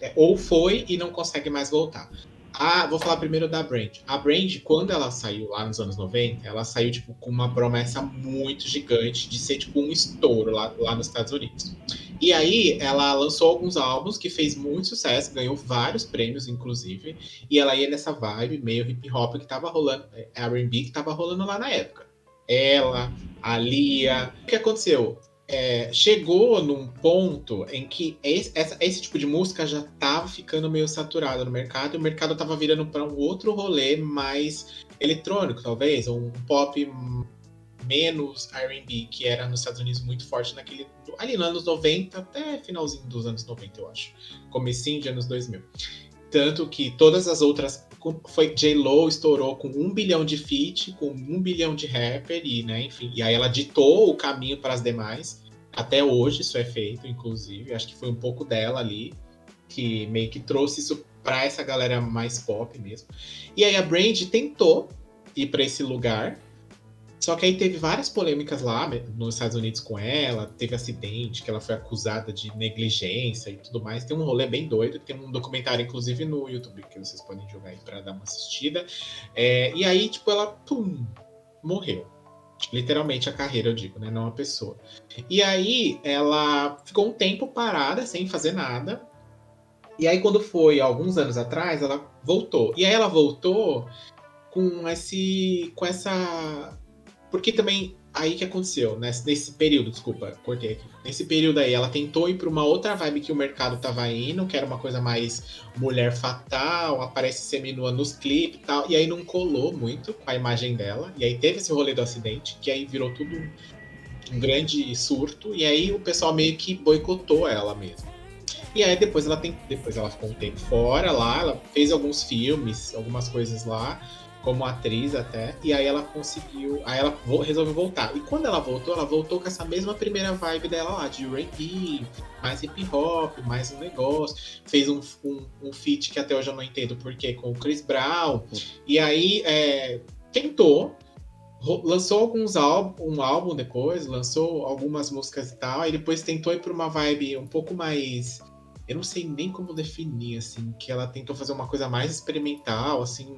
É, ou foi e não consegue mais voltar. Ah, vou falar primeiro da Brand. A Brand, quando ela saiu lá nos anos 90, ela saiu tipo, com uma promessa muito gigante de ser tipo um estouro lá, lá nos Estados Unidos. E aí ela lançou alguns álbuns que fez muito sucesso, ganhou vários prêmios, inclusive. E ela ia nessa vibe meio hip hop que tava rolando, é, R&B que tava rolando lá na época. Ela, a Lia. O que aconteceu? É, chegou num ponto em que esse, essa, esse, tipo de música já tava ficando meio saturado no mercado e o mercado tava virando para um outro rolê mais eletrônico, talvez, um pop menos R&B, que era nos Estados Unidos muito forte naquele ali nos anos 90 até finalzinho dos anos 90, eu acho. Comecinho de anos 2000. Tanto que todas as outras foi J-Lo estourou com um bilhão de feat, com um bilhão de rapper e, né, enfim, e aí ela ditou o caminho para as demais. Até hoje isso é feito, inclusive, acho que foi um pouco dela ali que meio que trouxe isso para essa galera mais pop mesmo. E aí a Brand tentou ir para esse lugar, só que aí teve várias polêmicas lá né, nos Estados Unidos com ela, teve acidente, que ela foi acusada de negligência e tudo mais. Tem um rolê bem doido, tem um documentário, inclusive, no YouTube, que vocês podem jogar aí pra dar uma assistida. É, e aí, tipo, ela, pum, morreu. Literalmente a carreira, eu digo, né? Não a pessoa. E aí ela ficou um tempo parada, sem fazer nada. E aí, quando foi alguns anos atrás, ela voltou. E aí ela voltou com esse. com essa porque também aí que aconteceu? Nesse, nesse período, desculpa, cortei aqui. Nesse período aí, ela tentou ir pra uma outra vibe que o mercado tava indo, que era uma coisa mais mulher fatal, aparece seminua nos clipes e tal. E aí não colou muito com a imagem dela. E aí teve esse rolê do acidente, que aí virou tudo um grande surto. E aí o pessoal meio que boicotou ela mesmo. E aí depois ela tem, depois ela ficou um tempo fora lá, ela fez alguns filmes, algumas coisas lá como atriz até, e aí ela conseguiu, aí ela resolveu voltar. E quando ela voltou, ela voltou com essa mesma primeira vibe dela lá, de R&B, mais hip hop, mais um negócio. Fez um, um, um feat que até hoje eu não entendo porquê, com o Chris Brown. E aí é, tentou, lançou alguns álbum, um álbum depois, lançou algumas músicas e tal, e depois tentou ir para uma vibe um pouco mais eu não sei nem como definir assim, que ela tentou fazer uma coisa mais experimental, assim,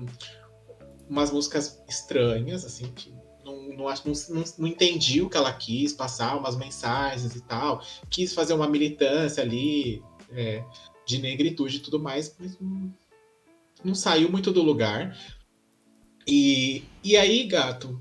umas músicas estranhas, assim, que não, não, não, não entendi o que ela quis passar, umas mensagens e tal. Quis fazer uma militância ali é, de negritude e tudo mais, mas não, não saiu muito do lugar. E, e aí, gato,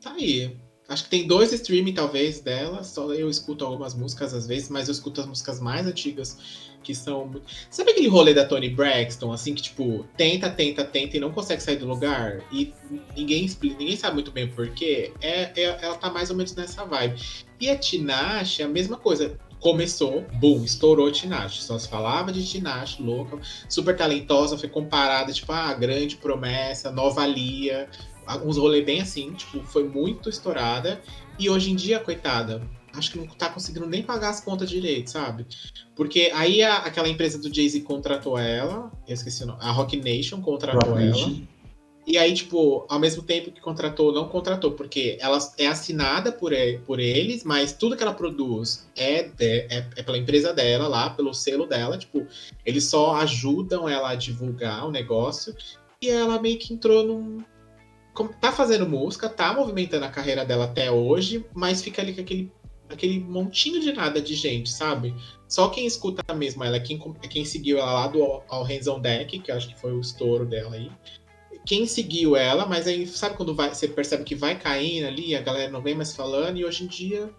tá aí. Acho que tem dois streaming, talvez, dela. Só eu escuto algumas músicas às vezes, mas eu escuto as músicas mais antigas que são. Sabe aquele rolê da Tony Braxton, assim, que tipo, tenta, tenta, tenta e não consegue sair do lugar? E ninguém explica, ninguém sabe muito bem o porquê. É, é, ela tá mais ou menos nessa vibe. E a Tinashe, a mesma coisa. Começou, boom, estourou Tinashe. Só se falava de Tinashe, louca, super talentosa, foi comparada, tipo, ah, grande promessa, nova Lia, uns rolês bem assim, tipo, foi muito estourada. E hoje em dia, coitada, acho que não tá conseguindo nem pagar as contas direito, sabe? Porque aí a, aquela empresa do Jay-Z contratou ela, eu esqueci o nome, a Rock Nation contratou Rock ela. Nation. E aí, tipo, ao mesmo tempo que contratou, não contratou, porque ela é assinada por, por eles, mas tudo que ela produz é, de, é, é, pela empresa dela lá, pelo selo dela. Tipo, eles só ajudam ela a divulgar o negócio. E ela meio que entrou num. Tá fazendo música, tá movimentando a carreira dela até hoje, mas fica ali com aquele aquele montinho de nada de gente, sabe? Só quem escuta mesmo ela, quem, é quem seguiu ela lá do All Hands on Deck, que acho que foi o estouro dela aí. Quem seguiu ela, mas aí sabe quando vai, você percebe que vai caindo ali, a galera não vem mais falando, e hoje em dia,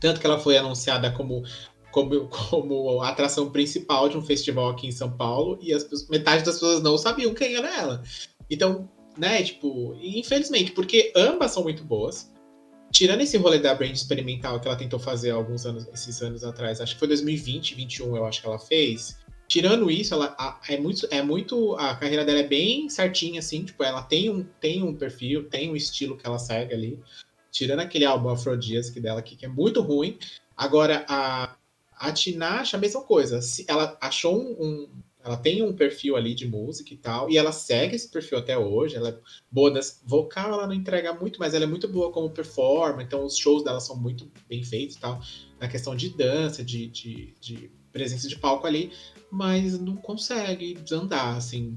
tanto que ela foi anunciada como como, como atração principal de um festival aqui em São Paulo, e as, metade das pessoas não sabiam quem era ela. Então, né, tipo, infelizmente, porque ambas são muito boas, tirando esse rolê da brand experimental que ela tentou fazer alguns anos, esses anos atrás, acho que foi 2020, 2021, eu acho que ela fez. Tirando isso, ela a, é muito, é muito, a carreira dela é bem certinha, assim, tipo, ela tem um, tem um perfil, tem um estilo que ela segue ali. Tirando aquele álbum Aphrodisiac dela aqui, que é muito ruim. Agora, a, a Tinashe, a mesma coisa. Ela achou um, ela tem um perfil ali de música e tal, e ela segue esse perfil até hoje. Ela é boa das vocal, ela não entrega muito, mas ela é muito boa como performer, então os shows dela são muito bem feitos e tal, na questão de dança, de, de, de presença de palco ali, mas não consegue desandar, assim.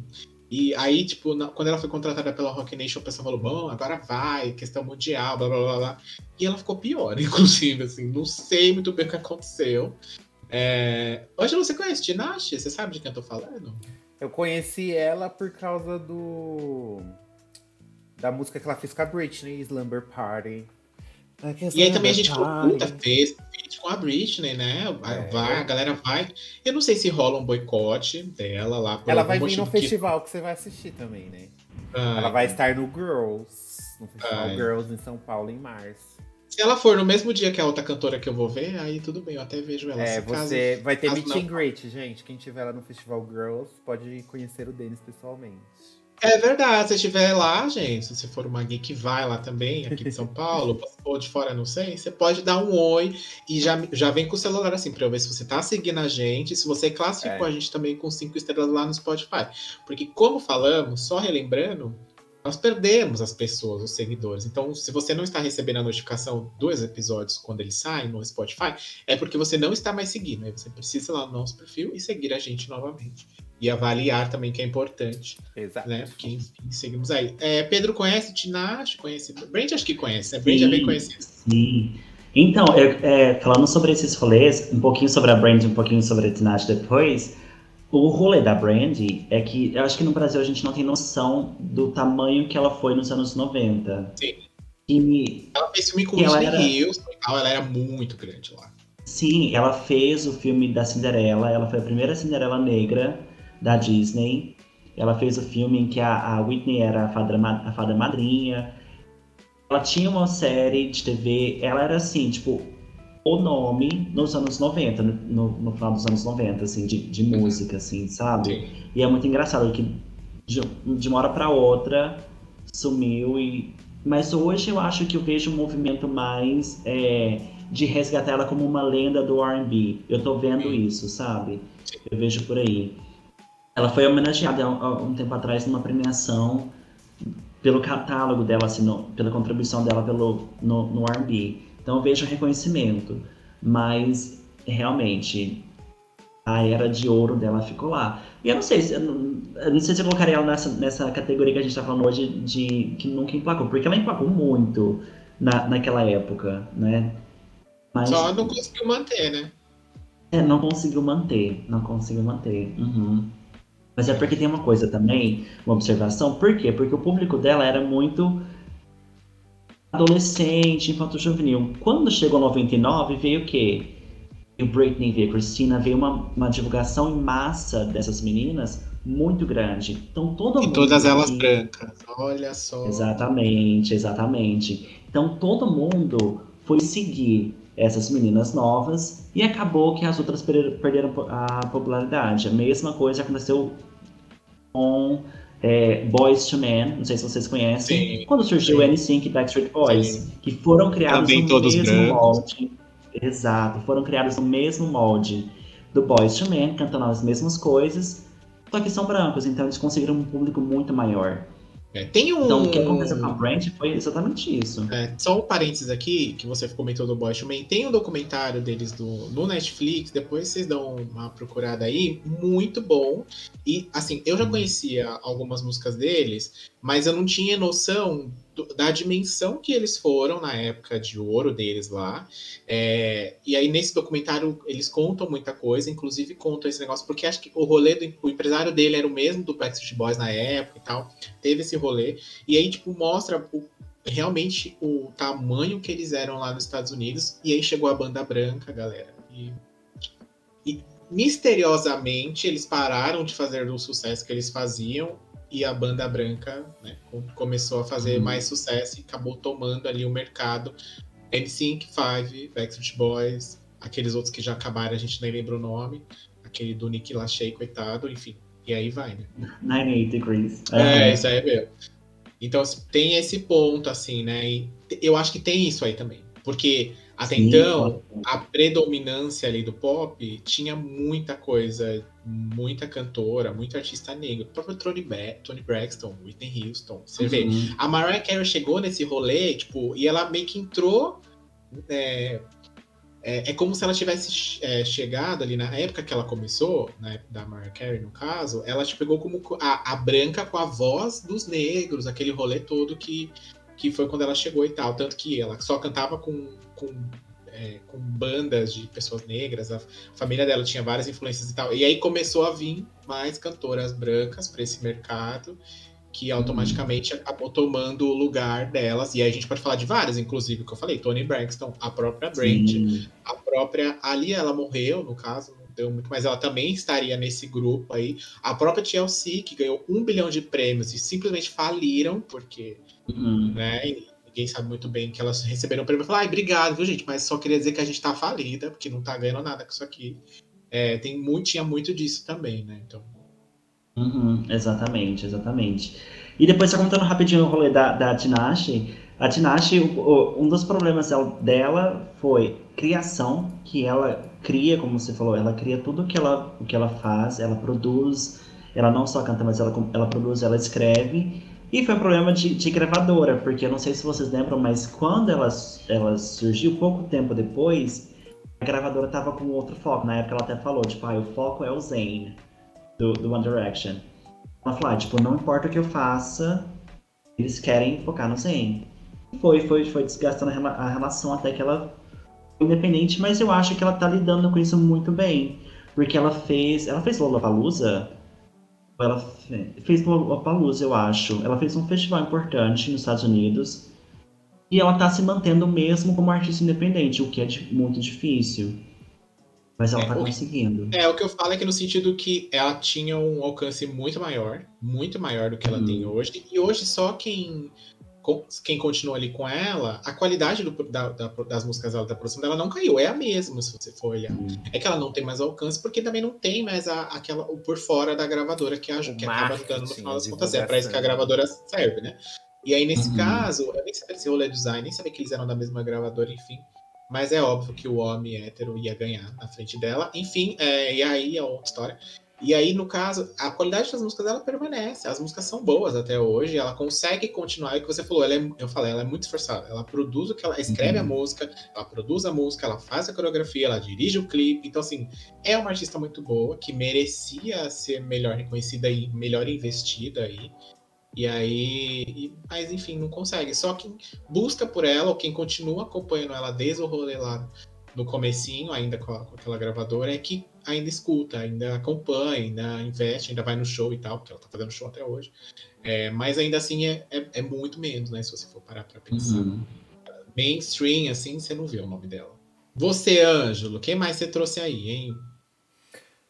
E aí, tipo, na, quando ela foi contratada pela Rock Nation, o pessoal falou, bom, agora vai, questão mundial, blá blá blá blá. E ela ficou pior, inclusive, assim, não sei muito bem o que aconteceu. É... Hoje você conhece Tinashe? Você sabe de quem eu tô falando? Eu conheci ela por causa do. Da música que ela fez com a Britney, Slumber Party. E aí também a gente puta, fez com a Britney, né? É. Vai, a galera vai. Eu não sei se rola um boicote dela lá. ela vai vir no que... festival que você vai assistir também, né? Ah, ela vai estar no Girls, no Festival Girls em São Paulo em março. Se ela for no mesmo dia que a outra cantora que eu vou ver, aí tudo bem, eu até vejo ela. É, você caso, vai ter meet and greet, gente. Quem estiver lá no Festival Girls pode conhecer o Denis pessoalmente. É verdade, se estiver lá, gente, se for uma gay que vai lá também, aqui de São Paulo, ou de fora, não sei, você pode dar um oi e já, já vem com o celular assim, pra eu ver se você tá seguindo a gente, se você classificou é. a gente também com cinco estrelas lá no Spotify. Porque, como falamos, só relembrando, nós perdemos as pessoas, os seguidores. Então, se você não está recebendo a notificação dos episódios quando eles saem no Spotify, é porque você não está mais seguindo. Aí você precisa ir lá no nosso perfil e seguir a gente novamente. E avaliar também, que é importante. Exato. Né? Porque, enfim, seguimos aí. É, Pedro conhece Tinashe? Conhece. Brand acho que conhece, né? Brand é bem conhecido. Sim. Então, eu, é, falando sobre esses rolês, um pouquinho sobre a Brand, um pouquinho sobre a Tinashe depois. O rolê da Brand é que eu acho que no Brasil a gente não tem noção do tamanho que ela foi nos anos 90. Sim. E Ela fez filme com ela Whitney era- Houston e tal, ela era muito grande lá. sim, ela fez o filme da Cinderela. Ela foi a primeira Cinderela negra da Disney. Ela fez o filme em que a, a Whitney era a fada, a fada madrinha. Ela tinha uma série de TV. Ela era assim, tipo, o nome nos anos 90, no, no, final dos anos 90, assim, de, de Uhum. música, assim, sabe? Sim. E é muito engraçado que de, de uma hora pra outra sumiu e. Mas hoje eu acho que eu vejo um movimento mais é, de resgatar ela como uma lenda do R&B. Eu tô vendo Sim. isso, sabe? Eu vejo por aí. Ela foi homenageada há um tempo atrás numa premiação pelo catálogo dela, assim, no- pela contribuição dela pelo, no, no R&B. Então eu vejo reconhecimento. Mas realmente a era de ouro dela ficou lá. E eu não sei, se- eu não, eu não sei se eu colocaria ela nessa, nessa categoria que a gente tá falando hoje de que nunca emplacou, porque ela emplacou muito na, naquela época, né? Mas Só não conseguiu manter, né? é, não conseguiu manter, não conseguiu manter. Uhum. Mas é porque tem uma coisa também, uma observação, por quê? Porque o público dela era muito adolescente, infanto-juvenil. Quando chegou 99, veio o quê? Veio Britney, veio Christina, veio uma, uma divulgação em massa dessas meninas muito grande. Então todo E mundo. todas elas que- brancas. Olha só. Exatamente, exatamente. Então todo mundo foi seguir essas meninas novas e acabou que as outras perderam, perderam a popularidade. A mesma coisa aconteceu com é, Boys to Men, não sei se vocês conhecem, Sim, quando surgiu sim. o NSYNC e Backstreet Boys, Sim. que foram criados Também no mesmo brancos. molde. Exato, foram criados no mesmo molde do Boys to Men, cantando as mesmas coisas, só que são brancos, então eles conseguiram um público muito maior. É, tem um. Então, o que aconteceu com a Brand foi exatamente isso. É, só um parênteses aqui, que você comentou do Men. Tem um documentário deles do, no Netflix, depois vocês dão uma procurada aí, muito bom. E, assim, eu já conhecia algumas músicas deles, mas eu não tinha noção da dimensão que eles foram na época de ouro deles lá. É, e aí, nesse documentário, eles contam muita coisa, inclusive contam esse negócio, porque acho que o rolê do o empresário dele era o mesmo do Backstreet Boys na época e tal. Teve esse rolê. E aí, tipo, mostra o realmente o tamanho que eles eram lá nos Estados Unidos. E aí chegou a banda branca, galera. E, e misteriosamente eles pararam de fazer o sucesso que eles faziam. E a banda branca né, com- começou a fazer Uhum. mais sucesso e acabou tomando ali o mercado. NSYNC, Five, Backstreet Boys, aqueles outros que já acabaram, a gente nem lembra o nome. Aquele do Nick Lachey, coitado, enfim. E aí vai, né? 98 Degrees. É, Aham. isso aí é mesmo. Então tem esse ponto, assim, né? E eu acho que tem isso aí também. Porque até Sim, então, a predominância ali do pop tinha muita coisa, muita cantora, muito artista negro. O próprio Tony, Ba- Tony Braxton, Whitney Houston. Você vê, Uhum. a Mariah Carey chegou nesse rolê, tipo, e ela meio que entrou. É, é, é como se ela tivesse é, chegado ali na época que ela começou, na época da Mariah Carey, no caso, ela te pegou como co- a, a branca com a voz dos negros, aquele rolê todo que, que foi quando ela chegou e tal. Tanto que ela só cantava com, com, é, com bandas de pessoas negras, a família dela tinha várias influências e tal. E aí começou a vir mais cantoras brancas para esse mercado que automaticamente acabou tomando o lugar delas. E aí a gente pode falar de várias, inclusive, que eu falei, Tony Braxton, a própria Brand, a própria ali ela morreu, no caso, não deu muito, mas ela também estaria nesse grupo aí. A própria TLC, que ganhou um bilhão de prêmios e simplesmente faliram, porque, Uhum. né, ninguém sabe muito bem que elas receberam o prêmio. Falaram, ai, obrigado, viu, gente? Mas só queria dizer que a gente tá falida, porque não tá ganhando nada com isso aqui. É, tem muito, tinha muito disso também, né? Então, Uhum, exatamente, exatamente. E depois, só contando rapidinho o rolê da, da Tinashe, a Tinashe, um dos problemas dela foi criação, que ela cria, como você falou, ela cria tudo que ela, o que ela faz, ela produz, ela não só canta, mas ela, ela produz, ela escreve. E foi um problema de, de gravadora, porque eu não sei se vocês lembram, mas quando ela, ela surgiu, pouco tempo depois, a gravadora tava com outro foco. Na época ela até falou, tipo, ah, o foco é o Zayn do, do One Direction. Ela falou, ah, tipo, não importa o que eu faça, eles querem focar no Zayn. Foi, foi, foi desgastando a, a relação até que ela foi independente, mas eu acho que ela tá lidando com isso muito bem. Porque ela fez. Ela fez Lollapalooza? Ela fe- fez Lollapalooza, eu acho. Ela fez um festival importante nos Estados Unidos. E ela tá se mantendo mesmo como artista independente, o que é muito difícil. Mas ela é, tá conseguindo. É, o que eu falo é que no sentido que ela tinha um alcance muito maior, muito maior do que ela hum. tem hoje. E hoje só quem quem continua ali com ela, a qualidade do, da, da, das músicas dela, da produção dela não caiu, é a mesma, se você for olhar. Hum. É que ela não tem mais alcance, porque também não tem mais a, aquela, o por fora da gravadora que, que acaba ajudando no final das contas. É para isso que a gravadora serve, né? E aí, nesse uhum. caso, eu nem sabia se o rolê design, nem sabia que eles eram da mesma gravadora, enfim. Mas é óbvio que o homem hétero ia ganhar na frente dela. Enfim, é, e aí é outra história. E aí, no caso, a qualidade das músicas dela permanece. As músicas são boas até hoje. Ela consegue continuar. É o que você falou, ela é, eu falei, ela é muito esforçada. Ela produz o que ela escreve uhum. a música, ela produz a música, ela faz a coreografia, ela dirige o clipe. Então, assim, é uma artista muito boa que merecia ser melhor reconhecida e melhor investida aí. E aí, e, mas enfim, não consegue. Só quem busca por ela, ou quem continua acompanhando ela desde o rolê lá no comecinho, ainda com, a, com, aquela gravadora, é que ainda escuta, ainda acompanha, ainda investe, ainda vai no show e tal, porque ela tá fazendo show até hoje. É, mas ainda assim é, é, é, muito menos, né? Se você for parar pra pensar. Uhum. Mainstream, assim, você não vê o nome dela. Você, Ângelo, quem mais você trouxe aí, hein?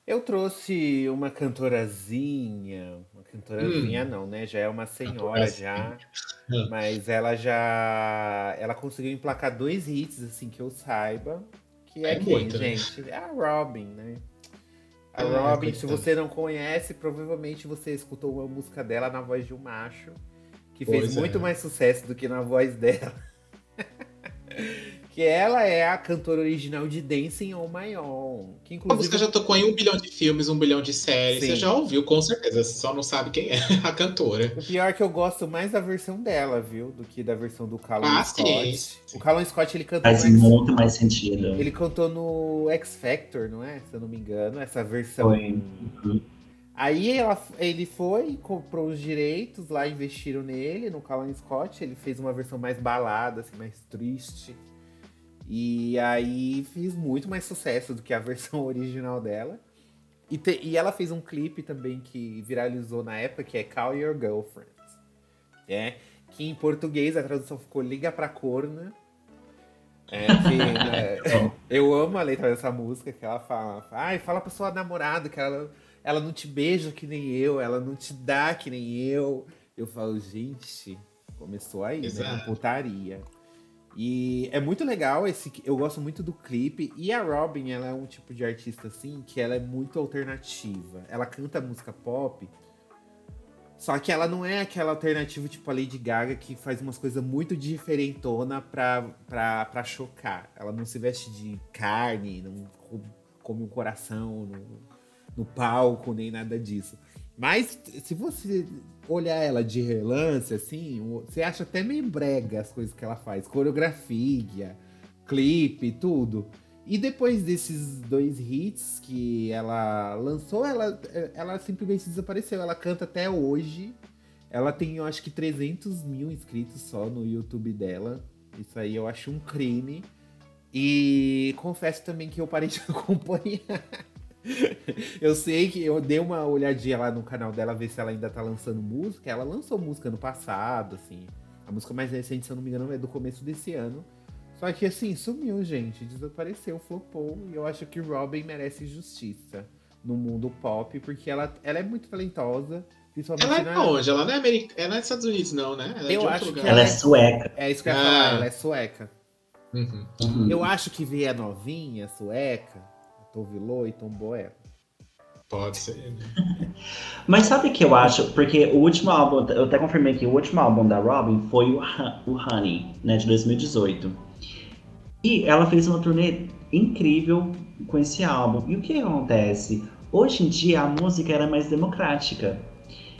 Eu trouxe uma cantorazinha, uma cantorazinha hum. não, né? Já é uma senhora já, mas ela já, ela conseguiu emplacar dois hits assim que eu saiba, que é, é quem, muito, né? gente? Né? É a Robin, né? A ah, Robin, se você não conhece, provavelmente você escutou uma música dela na voz de um macho, que pois fez é. muito mais sucesso do que na voz dela. que ela é a cantora original de Dancing on My Own. Que inclusive... A música já tocou em um bilhão de filmes, um bilhão de séries. Sim. Você já ouviu, com certeza. Você só não sabe quem é a cantora. O pior é que eu gosto mais da versão dela, viu? Do que da versão do Callum ah, Scott. Sim. O Callum Scott, ele cantou... Faz muito mais sentido. Ele cantou no X Factor, não é? Se eu não me engano. Essa versão... Foi. Uhum. Aí ela, ele foi, comprou os direitos lá, investiram nele, no Callum Scott. Ele fez uma versão mais balada, assim, mais triste. E aí fiz muito mais sucesso do que a versão original dela. E, te, e ela fez um clipe também que viralizou na época, que é Call Your Girlfriend. É, que em português a tradução ficou Liga pra Corna. É, que, é, eu amo a letra dessa música, que ela fala, ai, fala pra sua namorada que ela, ela não te beija que nem eu, ela não te dá que nem eu. Eu falo, gente, começou aí, né? Exato. né? Putaria. E é muito legal esse. Eu gosto muito do clipe. E a Robin, ela é um tipo de artista assim que ela é muito alternativa. Ela canta música pop. Só que ela não é aquela alternativa tipo a Lady Gaga que faz umas coisas muito diferentona pra, pra, pra chocar. Ela não se veste de carne, não come um coração no, no palco, nem nada disso. Mas se você olhar ela de relance, assim, você acha até meio brega as coisas que ela faz. Coreografia, clipe, tudo. E depois desses dois hits que ela lançou, ela, ela simplesmente desapareceu. Ela canta até hoje. Ela tem, eu acho que 300 mil inscritos só no YouTube dela. Isso aí eu acho um crime. E confesso também que eu parei de acompanhar. eu sei que eu dei uma olhadinha lá no canal dela, ver se ela ainda tá lançando música. Ela lançou música no passado, assim. A música mais recente, se eu não me engano, é do começo desse ano. Só que assim, sumiu, gente. Desapareceu, flopou. E eu acho que Robin merece justiça no mundo pop, porque ela, ela é muito talentosa. Principalmente ela é na... onde? Ela não é, ela não é dos Estados Unidos, não, né? Ela é eu acho lugar. que ela é sueca. É isso que eu ia ah. falar, ela é sueca. Uhum. Uhum. Eu acho que ver a novinha sueca Tove Lo e Tom Boer. Pode ser, né? Mas sabe o que eu acho? Porque o último álbum, eu até confirmei que o último álbum da Robin foi o, o Honey, né, de 2018. E ela fez uma turnê incrível com esse álbum. E o que acontece? Hoje em dia a música era mais democrática.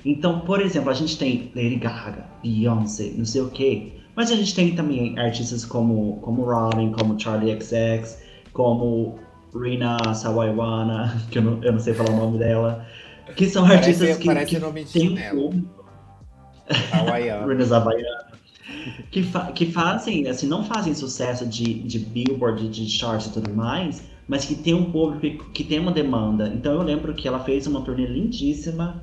Então, por exemplo, a gente tem Lady Gaga, Beyoncé, não sei o quê. Mas a gente tem também artistas como, como Robin, como Charlie XX, como Rina Sawaiwana, que eu não, eu não sei falar o nome dela, que são parece, artistas que, parece que nome têm público. Rina Sawaiwana. Que, fa que fazem, assim, não fazem sucesso de, de billboard, de charts e tudo mais, mas que tem um público que tem uma demanda. Então eu lembro que ela fez uma turnê lindíssima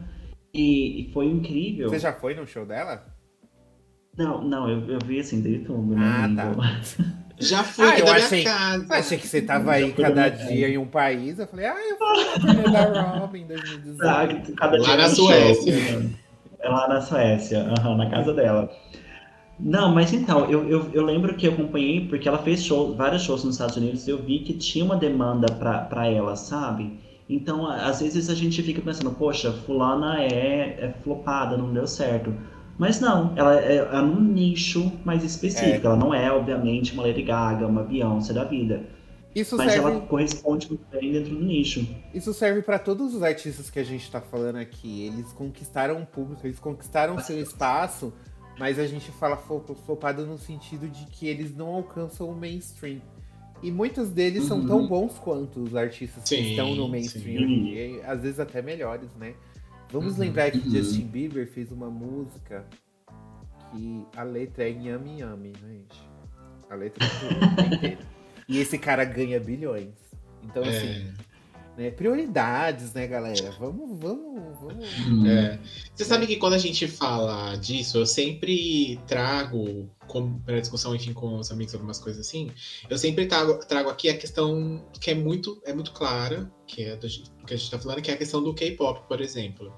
e, e foi incrível. Você já foi no show dela? Não, não, eu, eu vi assim, do YouTube. Ah, né? tá. Já fui Ah, eu da minha achei- casa. Achei que você tava aí cada na dia em um país. Eu falei, ah, eu fui na da Robin em 2018. Ah, cada Lá dia na é um Suécia. show. É lá na Suécia, aham, na casa dela. Não, mas então, eu, eu, eu lembro que eu acompanhei, porque ela fez show, vários shows nos Estados Unidos, e eu vi que tinha uma demanda pra, pra ela, sabe? Então, às vezes a gente fica pensando, poxa, fulana é, é flopada, não deu certo. Mas não, ela é, é num nicho mais específico. Ela não é, obviamente, uma Lady Gaga, uma Beyoncé da vida. Isso Mas serve, ela corresponde muito bem dentro do nicho. isso serve para todos os artistas que a gente tá falando aqui. Eles conquistaram o público, eles conquistaram seu espaço, mas a gente fala flo- flopado no sentido de que eles não alcançam o mainstream. E muitos deles são Uhum. tão bons quanto os artistas que Sim, estão no mainstream sim. e às vezes até melhores, né? Vamos Uhum, lembrar que uhum. Justin Bieber fez uma música que a letra é Yami Yami, gente? A letra é inteira. E esse cara ganha bilhões. Então, assim, É, né? Prioridades, né, galera? Vamos, vamos, vamos. é. Você sabe que quando a gente fala disso, eu sempre trago para discussão, enfim, com os amigos, algumas coisas assim. Eu sempre trago, trago aqui a questão que é muito, é muito clara, que é do, do que a gente tá falando, que é a questão do K-pop, por exemplo.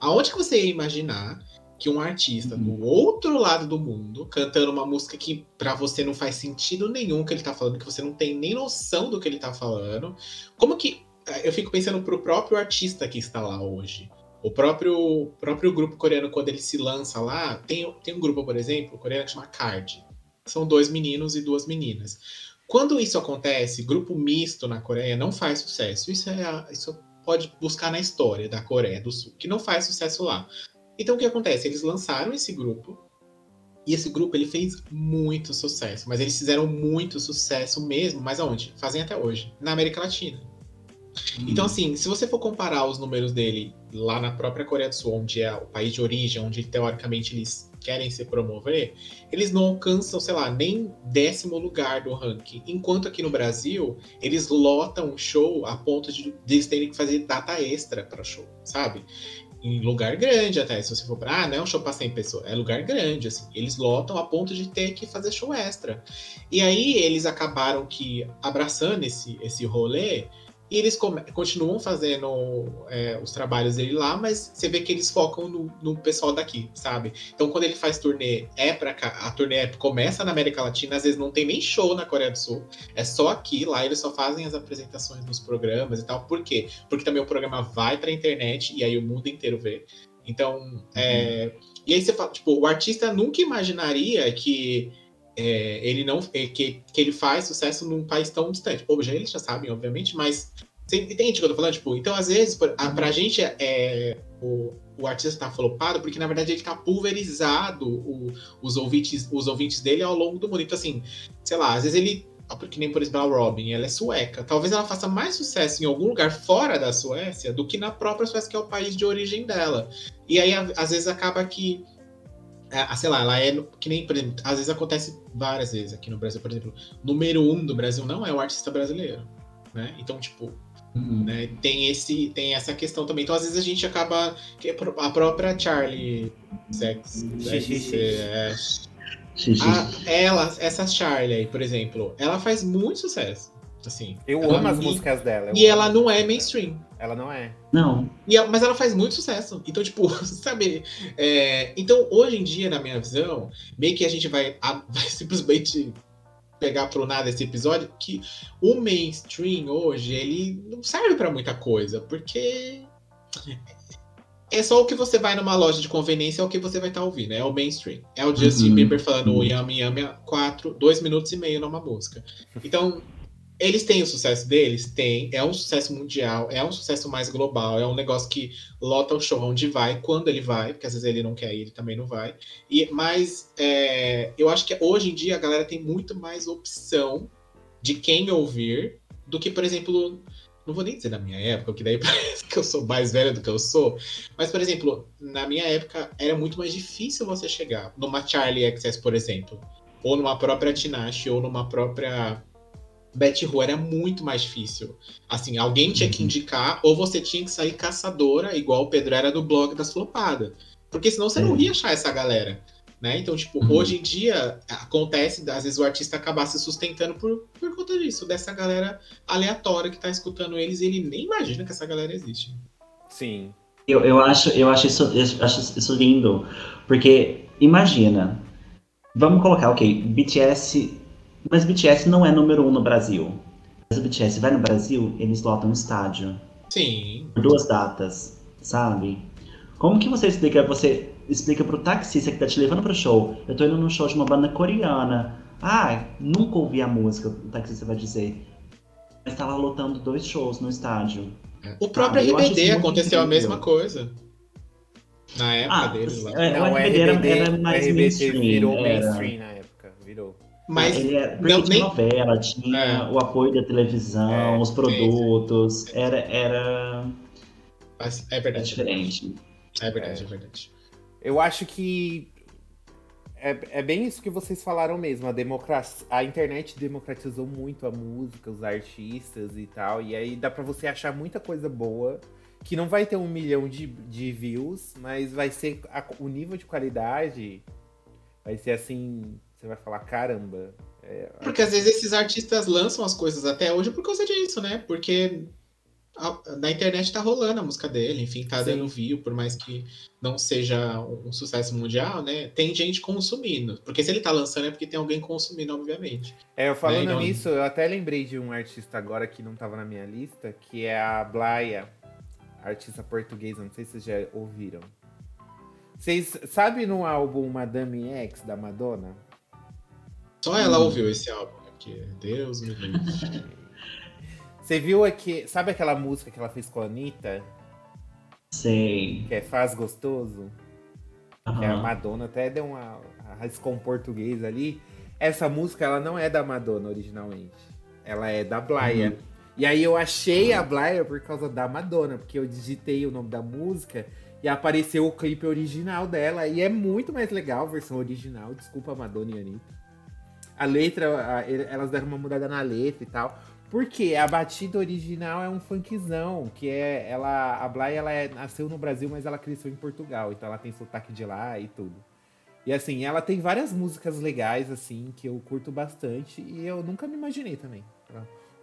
Aonde que você ia imaginar que um artista Uhum. do outro lado do mundo, cantando uma música que pra você não faz sentido nenhum que ele tá falando, que você não tem nem noção do que ele tá falando, como que. Eu fico pensando pro próprio artista que está lá hoje. O próprio, próprio grupo coreano, quando ele se lança lá, tem, tem um grupo, por exemplo, coreano que chama Card. São dois meninos e duas meninas. Quando isso acontece, grupo misto na Coreia não faz sucesso. Isso, é, isso pode buscar na história da Coreia do Sul, que não faz sucesso lá. Então o que acontece? Eles lançaram esse grupo e esse grupo ele fez muito sucesso, mas eles fizeram muito sucesso mesmo, mas aonde? Fazem até hoje, na América Latina. Então, assim, se você for comparar os números dele lá na própria Coreia do Sul, onde é o país de origem, onde teoricamente eles querem se promover, eles não alcançam, sei lá, nem décimo lugar do ranking. Enquanto aqui no Brasil, eles lotam show a ponto de, de eles terem que fazer data extra para show, sabe? Em lugar grande até, se você for pra, ah, não é um show pra 100 pessoas, é lugar grande, assim. Eles lotam a ponto de ter que fazer show extra. E aí eles acabaram que abraçando esse, esse rolê, e eles continuam fazendo é, os trabalhos dele lá, mas você vê que eles focam no, no pessoal daqui, sabe? Então, quando ele faz turnê, é pra cá, a turnê é- começa na América Latina, às vezes não tem nem show na Coreia do Sul, é só aqui, lá eles só fazem as apresentações nos programas e tal. Por quê? Porque também o programa vai pra internet e aí o mundo inteiro vê. Então, é, e aí você fala, tipo, o artista nunca imaginaria que é, ele não é, que, que ele faz sucesso num país tão distante. Pô, já eles já sabem, obviamente, mas você entende o que eu tô falando? Tipo, então, às vezes, por- a, pra gente é, é, o, o artista tá flopado porque, na verdade, ele tá pulverizado o- os, ouvintes, os ouvintes dele ao longo do mundo. Então, assim, sei lá, às vezes ele. Que nem, por exemplo, a Robin, ela é sueca. Talvez ela faça mais sucesso em algum lugar fora da Suécia do que na própria Suécia, que é o país de origem dela. E aí, às vezes, acaba que é, sei lá, ela é que nem, por exemplo, às vezes acontece várias vezes aqui no Brasil, por exemplo, número um do Brasil não é o artista brasileiro, né? Então, tipo, Uhum. né, tem esse, tem essa questão também. Então, às vezes a gente acaba que a própria Charlie Sex, Xixi. é, a- ela, essa Charlie aí, por exemplo, ela faz muito sucesso, assim. Eu Ela- amo as e- músicas dela. E amo ela não é mainstream. Ela não é. Não. E ela- mas ela faz muito sucesso. Então, tipo, sabe? é, então, hoje em dia, na minha visão, meio que a gente vai, a- vai simplesmente pegar pro nada esse episódio, que o mainstream hoje, ele não serve pra muita coisa, porque é só o que você vai numa loja de conveniência, é o que você vai estar ouvindo, é o mainstream. É o Justin Uhum. Bieber falando o Uhum. Yami Yami há quatro, dois minutos e meio numa música. Então, eles têm o sucesso deles? Tem. É um sucesso mundial, é um sucesso mais global, é um negócio que lota o show onde vai, quando ele vai, porque às vezes ele não quer ir, ele também não vai. E, mas é, eu acho que hoje em dia a galera tem muito mais opção de quem ouvir do que, por exemplo, não vou nem dizer na minha época, que daí parece que eu sou mais velho do que eu sou, mas, por exemplo, na minha época era muito mais difícil você chegar numa Charlie XS, por exemplo, ou numa própria Tinashe, ou numa própria Betty Who, era muito mais difícil. Assim, alguém tinha que Uhum. indicar, ou você tinha que sair caçadora, igual o Pedro era do blog das flopadas. Porque senão você não É. ia achar essa galera. Né? Então, tipo, uhum. hoje em dia acontece, às vezes, o artista acabar se sustentando por, por conta disso, dessa galera aleatória que tá escutando eles e ele nem imagina que essa galera existe. Sim. Eu, eu, acho, eu, acho isso, eu acho isso lindo, porque imagina, vamos colocar, ok, BTS, mas BTS não é número um no Brasil. Mas o BTS vai no Brasil, eles lotam um estádio. Sim. Por duas datas, sabe? Como que você explica, você explica pro taxista que tá te levando pro show, eu tô indo num show de uma banda coreana. Ah, nunca ouvi a música, o taxista vai dizer. Mas tava lotando dois shows no estádio. O próprio ah, RBD aconteceu a mesma coisa. Na época ah, deles lá. É, não, o RBD, era, era mais RBD mainstream. virou era... mainstream na época, virou. Mas ele era, porque não, tinha nem... novela, tinha é. o apoio da televisão, é, os produtos, é, era, era... É verdade. diferente. É verdade, é, é verdade. Eu acho que é, é bem isso que vocês falaram mesmo. A, democracia, a internet democratizou muito a música, os artistas e tal. E aí dá para você achar muita coisa boa. Que não vai ter um milhão de, de views, mas vai ser. A, o nível de qualidade vai ser assim. Você vai falar, caramba. É, Porque às vezes esses artistas lançam as coisas até hoje por causa disso, né? Porque na internet tá rolando a música dele, enfim, tá Sim. dando view, por mais que não seja um sucesso mundial, né? Tem gente consumindo. Porque se ele tá lançando é porque tem alguém consumindo, obviamente. É, eu falando né? então... nisso, eu até lembrei de um artista agora que não tava na minha lista, que é a Blaia, artista portuguesa, não sei se vocês já ouviram. Vocês sabem no álbum Madame X da Madonna? Só ela hum. ouviu esse álbum, porque Deus me livre. Você viu aqui. Sabe aquela música que ela fez com a Anitta? Sei. Que é Faz Gostoso? Uhum. Que a Madonna até deu uma. arriscou um português ali. Essa música, ela não é da Madonna originalmente. Ela é da Blaia. Uhum. E aí eu achei a Blaia por causa da Madonna, porque eu digitei o nome da música e apareceu o clipe original dela. E é muito mais legal a versão original. Desculpa, Madonna e Anitta. A letra, a, elas deram uma mudada na letra e tal. Porque a batida original é um funkzão, que é ela a Blay ela é, nasceu no Brasil, mas ela cresceu em Portugal, então ela tem sotaque de lá e tudo. E assim, ela tem várias músicas legais assim que eu curto bastante e eu nunca me imaginei também.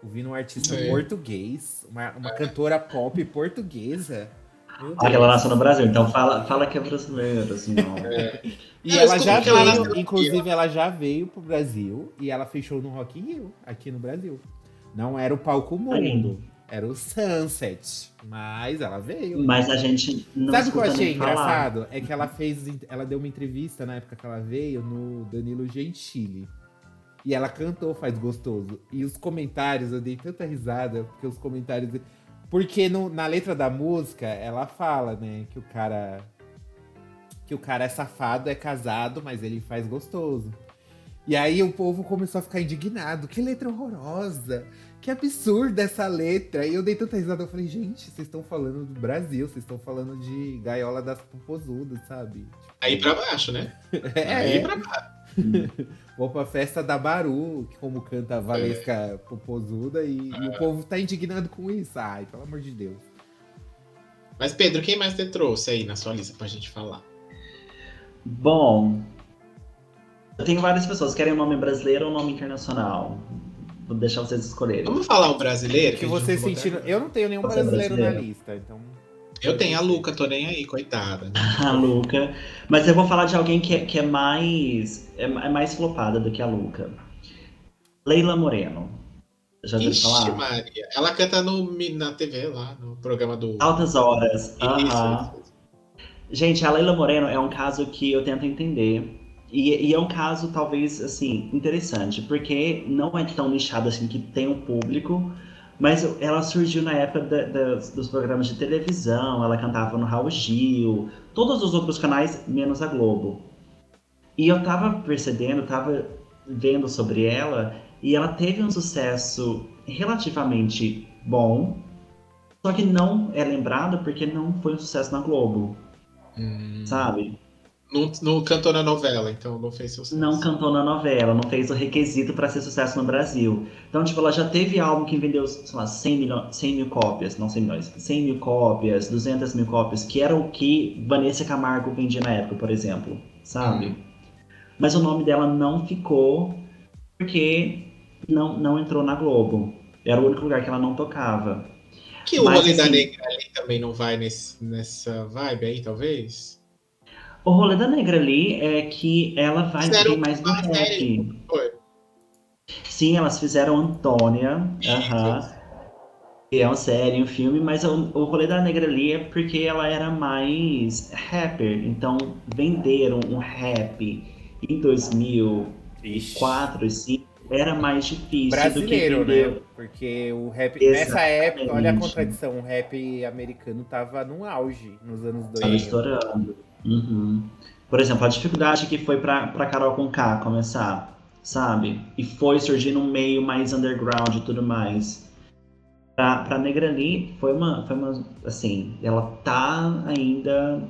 Ouvindo um artista Sim. português, uma, uma cantora pop portuguesa. Ah, que ela nasceu no Brasil, então fala, fala que é brasileira, assim, não. É. E ela já veio, ela inclusive, ela já veio pro Brasil e ela fechou no Rock in Rio, aqui no Brasil. Não era o palco mundo. Era o Sunset. Mas ela veio. Mas a gente não Sabe o que eu achei engraçado? É que ela fez. Ela deu uma entrevista na época que ela veio no Danilo Gentili. E ela cantou Faz Gostoso. E os comentários, eu dei tanta risada, porque os comentários. Porque no, na letra da música, ela fala, né, que o cara. Que o cara é safado, é casado, mas ele faz gostoso. E aí o povo começou a ficar indignado. Que letra horrorosa! Que absurda essa letra! E eu dei tanta risada, eu falei, gente, vocês estão falando do Brasil, vocês estão falando de gaiola das popozudas, sabe? Aí pra baixo, né? é. Aí pra baixo. Vou pra festa da Baru, que como canta a Valesca é. Popozuda, e, e, o povo tá indignado com isso. Ai, pelo amor de Deus. Mas, Pedro, quem mais te trouxe aí na sua lista pra gente falar? Bom, eu tenho várias pessoas. Querem um nome brasileiro ou um nome internacional? Vou deixar vocês escolherem. Vamos falar um brasileiro? Que, vocês sentiram. Eu não tenho nenhum brasileiro, brasileiro, na lista, então. Eu tenho a Luca, tô nem aí, coitada. a Luca. Mas eu vou falar de alguém que é, que é mais. É, é mais flopada do que a Luca. Leila Moreno. Já Ixi, falar? Maria. Ela canta no, na TV lá, no programa do. Altas Horas. Aham. Gente, a Leila Moreno é um caso que eu tento entender e, e, é um caso, talvez, assim, interessante, porque não é tão nichado assim que tem um público, mas ela surgiu na época da, da, dos programas de televisão, ela cantava no Raul Gil, todos os outros canais, menos a Globo. E eu tava percebendo, tava vendo sobre ela, e ela teve um sucesso relativamente bom, só que não é lembrado porque não foi um sucesso na Globo. Hum. Sabe? Não, não, cantou na novela, então não fez sucesso. Não cantou na novela, não fez o requisito para ser sucesso no Brasil. Então, tipo, ela já teve álbum que vendeu, sei lá, 100, milho, 100 mil cópias, não 100 milhões, 100 mil cópias, 200 mil cópias, que era o que Vanessa Camargo vendia na época, por exemplo, sabe? Hum. Mas o nome dela não ficou porque não, não entrou na Globo. Era o único lugar que ela não tocava. Que o rolê assim, da Negra ali também não vai nesse, nessa vibe aí, talvez? O rolê da Negra ali é que ela vai Fizeram mais no rap. Foi. Sim, elas fizeram Antônia. Aham. que é uma série, um filme, mas o, o rolê da Negra ali é porque ela era mais rapper. Então, venderam um rap em 2004, 2005 era mais difícil Brasileiro, do que né? Porque o rap. Exatamente. Nessa época, olha a contradição, o rap americano tava num auge nos anos Tava 2000. estourando. Uhum. Por exemplo, a dificuldade que foi pra, pra Carol com K começar, sabe? E foi surgir num meio mais underground e tudo mais. Pra, pra Negrani foi uma, foi uma. Assim, ela tá ainda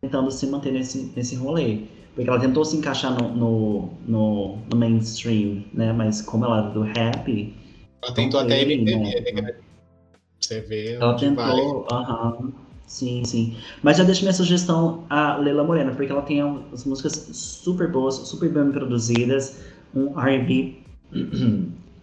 tentando se manter nesse, nesse rolê. Porque ela tentou se encaixar no, no, no, no mainstream, né? Mas como ela era do rap, Ela tentou até MPB, né? né? Você vê. Ela vale. tentou, aham. Sim, sim. Mas já deixo minha sugestão a Leila Morena, porque ela tem as músicas super boas, super bem produzidas, um R&B,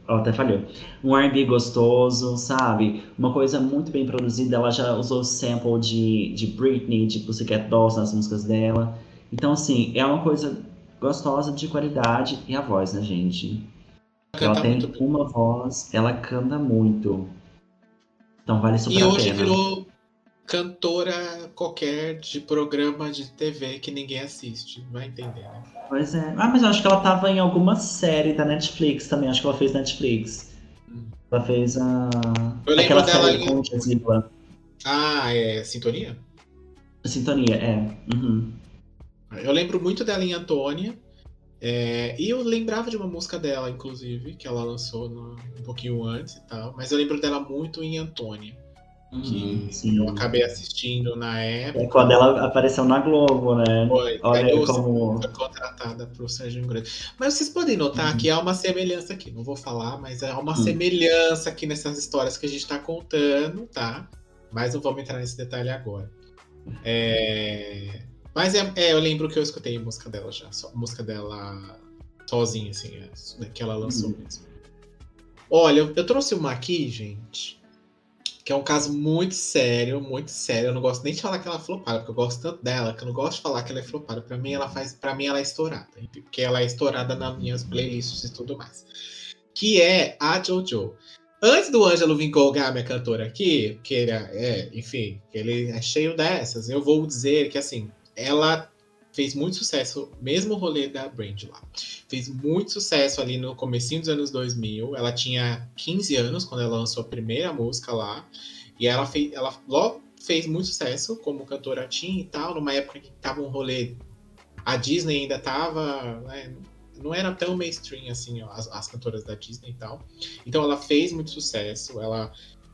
ó, até falhou, um R&B gostoso, sabe? Uma coisa muito bem produzida, ela já usou sample de, de Britney, de Pussycat Dolls nas músicas dela. Então, assim, é uma coisa gostosa, de qualidade, e a voz, né, gente? Ela Canta tem bem. uma voz, ela canta muito. Então vale super E a hoje pena. virou cantora qualquer de programa de TV que ninguém assiste. Vai entender, né? Pois é. Ah, mas eu acho que ela tava em alguma série da Netflix também. Acho que ela fez Netflix. Hum. Ela fez a. Eu Aquela dela série em- com Jazila. Ah, é Sintonia? Sintonia, é. Uhum. Eu lembro muito dela em Antônia. é, e eu lembrava de uma música dela, inclusive, que ela lançou no- um pouquinho antes e tal. Mas eu lembro dela muito em Antônia, que Uhum, sim. eu acabei assistindo na época. É quando ela apareceu na Globo, né? Foi, Olha como- foi contratada pro Sérgio Grande. Mas vocês podem notar Uhum. que há uma semelhança aqui. Não vou falar, mas há uma Hum. semelhança aqui nessas histórias que a gente tá contando, tá? Mas não vamos entrar nesse detalhe agora. É, Mas é, é, eu lembro que eu escutei música dela já. Só, música dela sozinha, assim, é, que ela lançou Uhum. mesmo. Olha, eu, eu trouxe uma aqui, gente, que é um caso muito sério, muito sério. Eu não gosto nem de falar que ela é flopada, porque eu gosto tanto dela que eu não gosto de falar que ela é flopada. Pra mim, ela faz, para mim ela é estourada, porque ela é estourada nas minhas playlists e tudo mais. Que é a JoJo. Antes do Ângelo vir colgar minha cantora aqui, que ele é, é, enfim, que ele é cheio dessas, eu vou dizer que assim, ela fez muito sucesso, mesmo o rolê da Brand lá. Fez muito sucesso ali no comecinho dos anos 2000. Ela tinha 15 anos quando ela lançou a primeira música lá. E ela fez, ela logo fez muito sucesso como cantora teen e tal, numa época que tava um rolê. A Disney ainda tava. né, não era tão mainstream assim, ó, as, as cantoras da Disney e tal. Então ela fez muito sucesso. Ela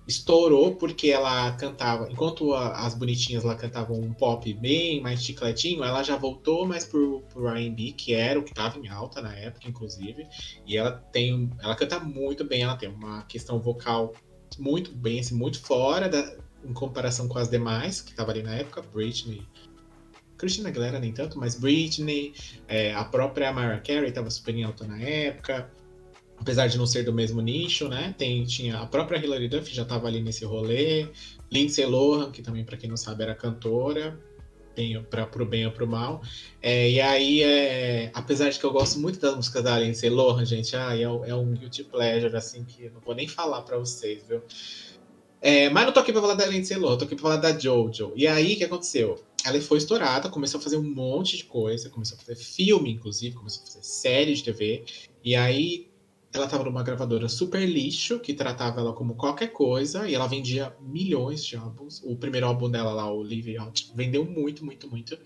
estourou porque ela cantava, enquanto a- as bonitinhas lá cantavam um pop bem mais chicletinho, ela já voltou mais pro, pro R&B, que era o que estava em alta na época, inclusive. E ela tem, ela canta muito bem, ela tem uma questão vocal muito bem, assim, muito fora da, em comparação com as demais que estavam ali na época, Britney, Christina Aguilera nem tanto, mas Britney, é, a própria Mariah Carey estava super em alta na época, apesar de não ser do mesmo nicho, né? Tem, tinha a própria Hilary Duff já estava ali nesse rolê, Lindsay Lohan, que também para quem não sabe era cantora, tem para pro bem ou pro mal. É, e aí, é, apesar de que eu gosto muito das músicas da Lindsay Lohan, gente, ah, é, é um guilty pleasure assim que eu não vou nem falar para vocês, viu? É, mas não tô aqui pra falar da Lindsay Lohan, tô aqui pra falar da Jojo. E aí, o que aconteceu? Ela foi estourada, começou a fazer um monte de coisa, começou a fazer filme, inclusive, começou a fazer série de TV. E aí, ela tava numa gravadora super lixo, que tratava ela como qualquer coisa, e ela vendia milhões de álbuns. O primeiro álbum dela lá, o Live Out, vendeu muito, muito, muito.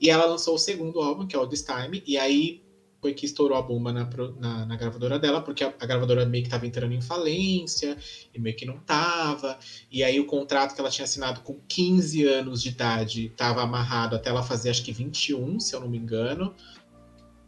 E ela lançou o segundo álbum, que é o This Time, e aí foi que estourou a bomba na, na, na gravadora dela, porque a, a gravadora meio que tava entrando em falência, e meio que não tava. E aí o contrato que ela tinha assinado com 15 anos de idade estava amarrado até ela fazer acho que 21, se eu não me engano.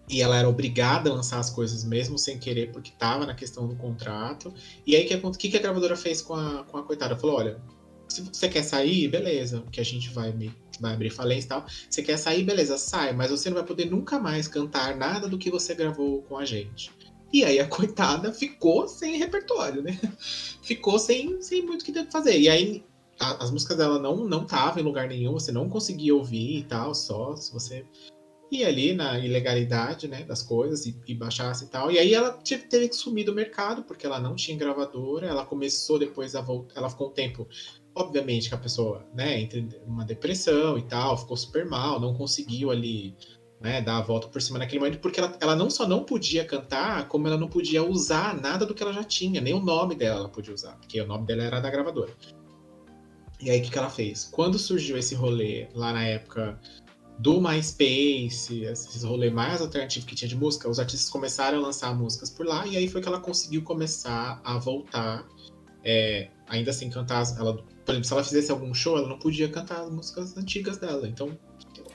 E ela era obrigada a lançar as coisas mesmo sem querer, porque estava na questão do contrato. E aí o que, que, a gravadora fez com a, com a coitada? Falou: olha, se você quer sair, beleza, que a gente vai, vai abrir falência e tal. Você quer sair, beleza, sai, mas você não vai poder nunca mais cantar nada do que você gravou com a gente. E aí a coitada ficou sem repertório, né? Ficou sem, sem muito o que fazer. E aí a, as músicas dela não não em lugar nenhum, você não conseguia ouvir e tal, só se você ia ali na ilegalidade, né, das coisas e, e baixasse e tal. E aí ela teve que sumir do mercado porque ela não tinha gravadora, ela começou depois a voltar, ela ficou um tempo obviamente que a pessoa, né, entre uma depressão e tal, ficou super mal, não conseguiu ali, né, dar a volta por cima naquele momento, porque ela, ela não só não podia cantar, como ela não podia usar nada do que ela já tinha, nem o nome dela ela podia usar, porque o nome dela era da gravadora. E aí, o que, que ela fez? Quando surgiu esse rolê, lá na época do MySpace, esses rolê mais alternativo que tinha de música, os artistas começaram a lançar músicas por lá, e aí foi que ela conseguiu começar a voltar, é, ainda assim cantar, ela por exemplo, se ela fizesse algum show, ela não podia cantar as músicas antigas dela. Então.